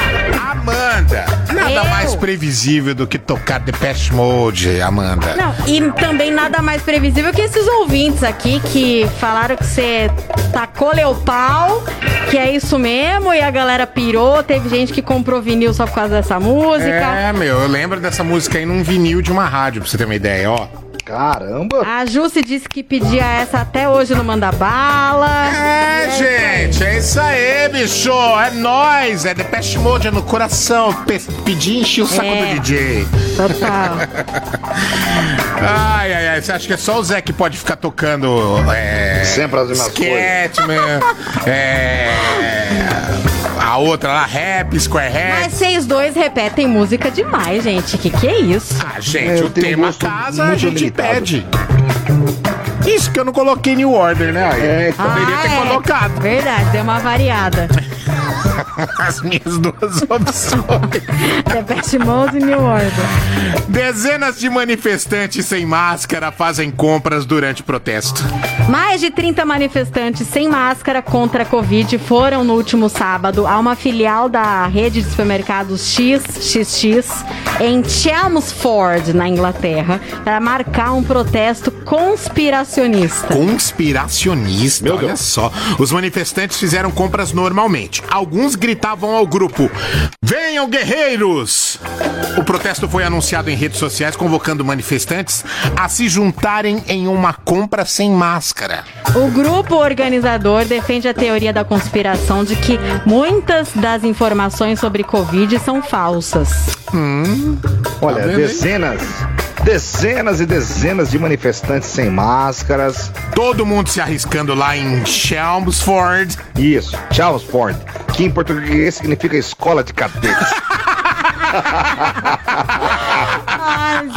Amanda! Nada
Eu?
mais previsível do que tocar Depeche Mode, Amanda.
Não, e também nada mais previsível que esses ouvintes aqui que falaram que você tacou-lhe o pau, que é isso mesmo, e a galera pirou. Teve gente que comprou vinil só por causa dessa música.
É, meu, eu lembro dessa música aí num vinil de uma rádio, pra você ter uma ideia, ó.
Caramba!
A Jussi disse que pedia essa até hoje no Manda Bala.
É, gente, é isso aí, bicho. É nóis. É Depeche Mode é no coração. Pe pedir e encher o saco
É.
do DJ.
Total.
Ai, ai, ai. Você acha que é só o Zé que pode ficar tocando. É,
Sempre as mesmas
Scatman, é. A outra lá, rap, Square Head.
Mas vocês dois repetem música demais, gente. Que que é isso?
Ah, gente,
É,
o tema casa a gente
limitado.
pede. Isso que eu não coloquei New Order, né?
É,
poderia ter
é.
colocado.
Verdade, deu uma variada.
As minhas duas opções.
Depeche Mode e New Order.
Dezenas de manifestantes sem máscara fazem compras durante protesto.
Mais de 30 manifestantes sem máscara contra a Covid foram no último sábado a uma filial da rede de supermercados XXX em Chelmsford, na Inglaterra, para marcar um protesto conspiracionista.
Conspiracionista,
Meu
olha
Deus.
só. Os manifestantes fizeram compras normalmente. Alguns gritavam ao grupo: Venham, guerreiros! O protesto foi anunciado em redes sociais, convocando manifestantes a se juntarem em uma compra sem máscara.
O grupo organizador defende a teoria da conspiração de que muitas das informações sobre Covid são falsas.
Olha,
Tá
dezenas, dezenas e dezenas de manifestantes sem máscaras.
Todo mundo se arriscando lá em Chelmsford.
Isso, Chelmsford, que em português significa escola de cadetes.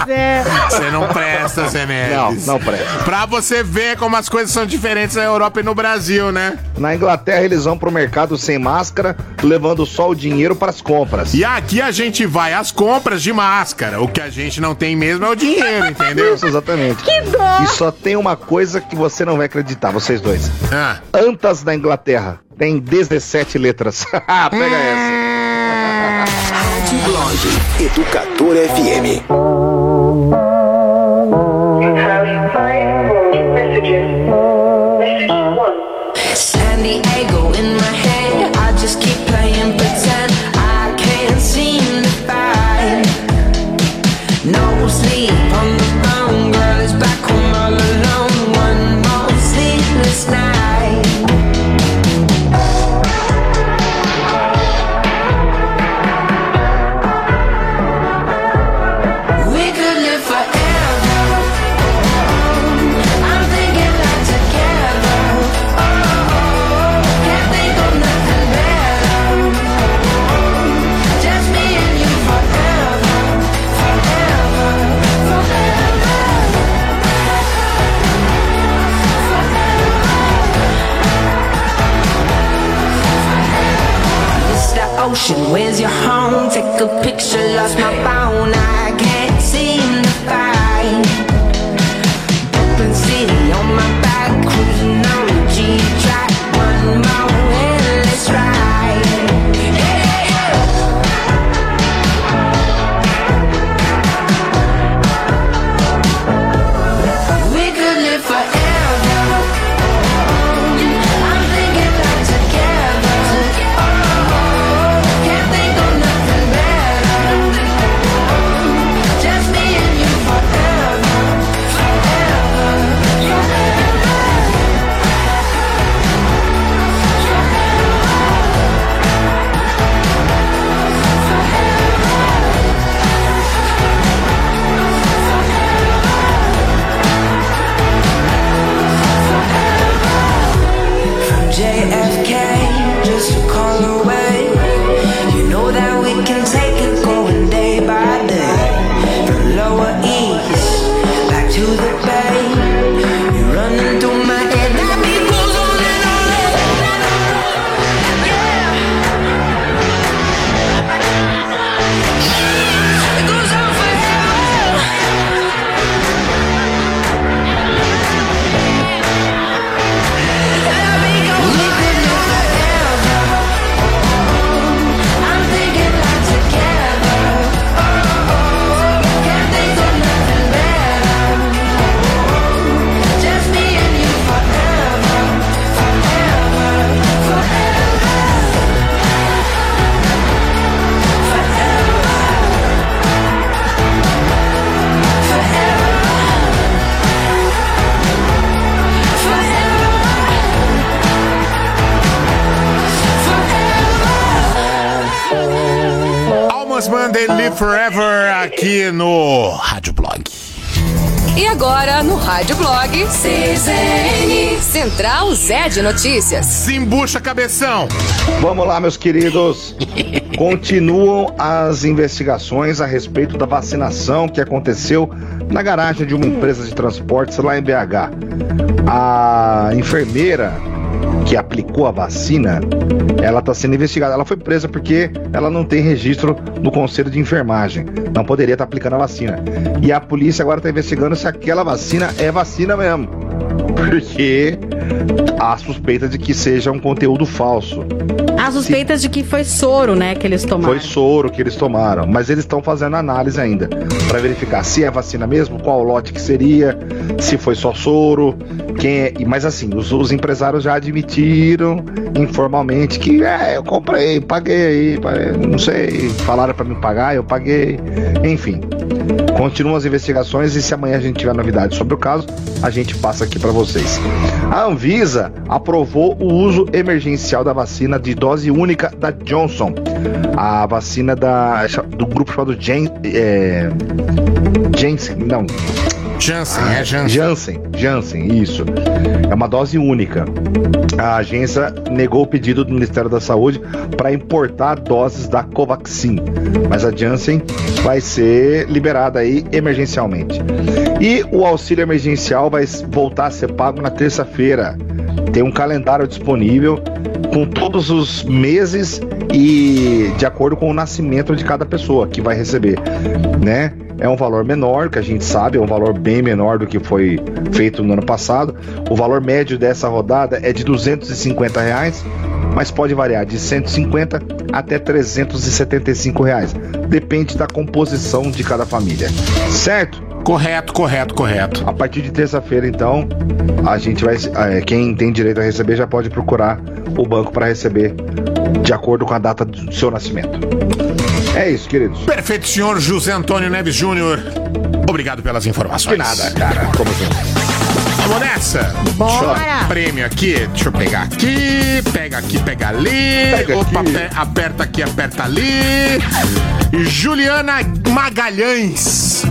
Zé.
Você não presta, Zé
não,
Neves.
não presta.
Pra você ver como as coisas são diferentes na Europa e no Brasil, né?
Na Inglaterra eles vão pro mercado sem máscara, levando só o dinheiro para as compras.
E aqui a gente vai às compras de máscara. O que a gente não tem mesmo é o dinheiro, entendeu?
Isso, exatamente.
Que dó!
E só tem uma coisa que você não vai acreditar, vocês dois.
Ah.
Antas da Inglaterra tem 17 letras. Pega essa.
Blog Educador FM.
Oh. E Live Forever aqui no Rádio Blog.
E agora no Rádio Blog CZN Central Zé de Notícias.
Simbucha cabeção.
Vamos lá, meus queridos. Continuam as investigações a respeito da vacinação que aconteceu na garagem de uma empresa de transportes lá em BH. A enfermeira que aplicou a vacina, ela está sendo investigada. Ela foi presa porque ela não tem registro no Conselho de Enfermagem. Não poderia estar aplicando a vacina. E a polícia agora está investigando se aquela vacina é vacina mesmo. Porque há suspeita de que seja um conteúdo falso.
Há suspeitas de que foi soro, né, que eles tomaram.
Foi soro que eles tomaram, mas eles estão fazendo análise ainda para verificar se é vacina mesmo, qual lote que seria, se foi só soro, quem é. e- Mas assim, os, os empresários já admitiram informalmente que é, eu comprei, paguei aí, não sei, falaram para me pagar, eu paguei, enfim. Continuam as investigações e se amanhã a gente tiver novidades sobre o caso, a gente passa aqui para vocês. A Anvisa aprovou o uso emergencial da vacina de dose única da Johnson, a vacina da, do grupo chamado Jan, é, Janssen, não.
Janssen, é Janssen.
Janssen, Janssen, isso. É uma dose única. A agência negou o pedido do Ministério da Saúde para importar doses da Covaxin, mas a Janssen vai ser liberada aí emergencialmente. E o auxílio emergencial vai voltar a ser pago na terça-feira. Tem um calendário disponível com todos os meses e de acordo com o nascimento de cada pessoa que vai receber, né? É um valor menor, que a gente sabe, é um valor bem menor do que foi feito no ano passado. O valor médio dessa rodada é de 250 reais, mas pode variar de 150 até 375 reais. Depende da composição de cada família. Certo?
Correto, correto, correto.
A partir de terça-feira, então, a gente vai. é, quem tem direito a receber já pode procurar o banco para receber de acordo com a data do seu nascimento. É isso, queridos.
Perfeito, senhor José Antônio Neves Júnior. Obrigado pelas informações.
De nada, cara. Como sempre.
Vamos nessa?
Bora.
Prêmio aqui, deixa eu pegar aqui, pega aqui, pega ali.
Pega
Opa,
aqui.
pe- aperta aqui, aperta ali. Juliana Magalhães.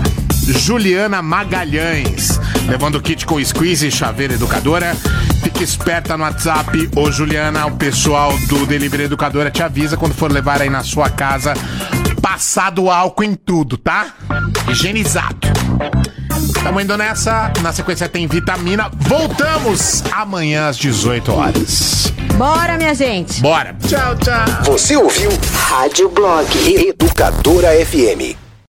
Juliana Magalhães. Levando o kit com squeeze e chaveira educadora. Fique esperta no WhatsApp. Ô, Juliana, o pessoal do Delivery Educadora te avisa quando for levar aí na sua casa. Passado álcool em tudo, tá? Higienizado. Tamo indo nessa. Na sequência tem vitamina. Voltamos amanhã às 18 horas.
Bora, minha gente.
Bora. Tchau, tchau.
Você ouviu Rádio Blog Educadora FM.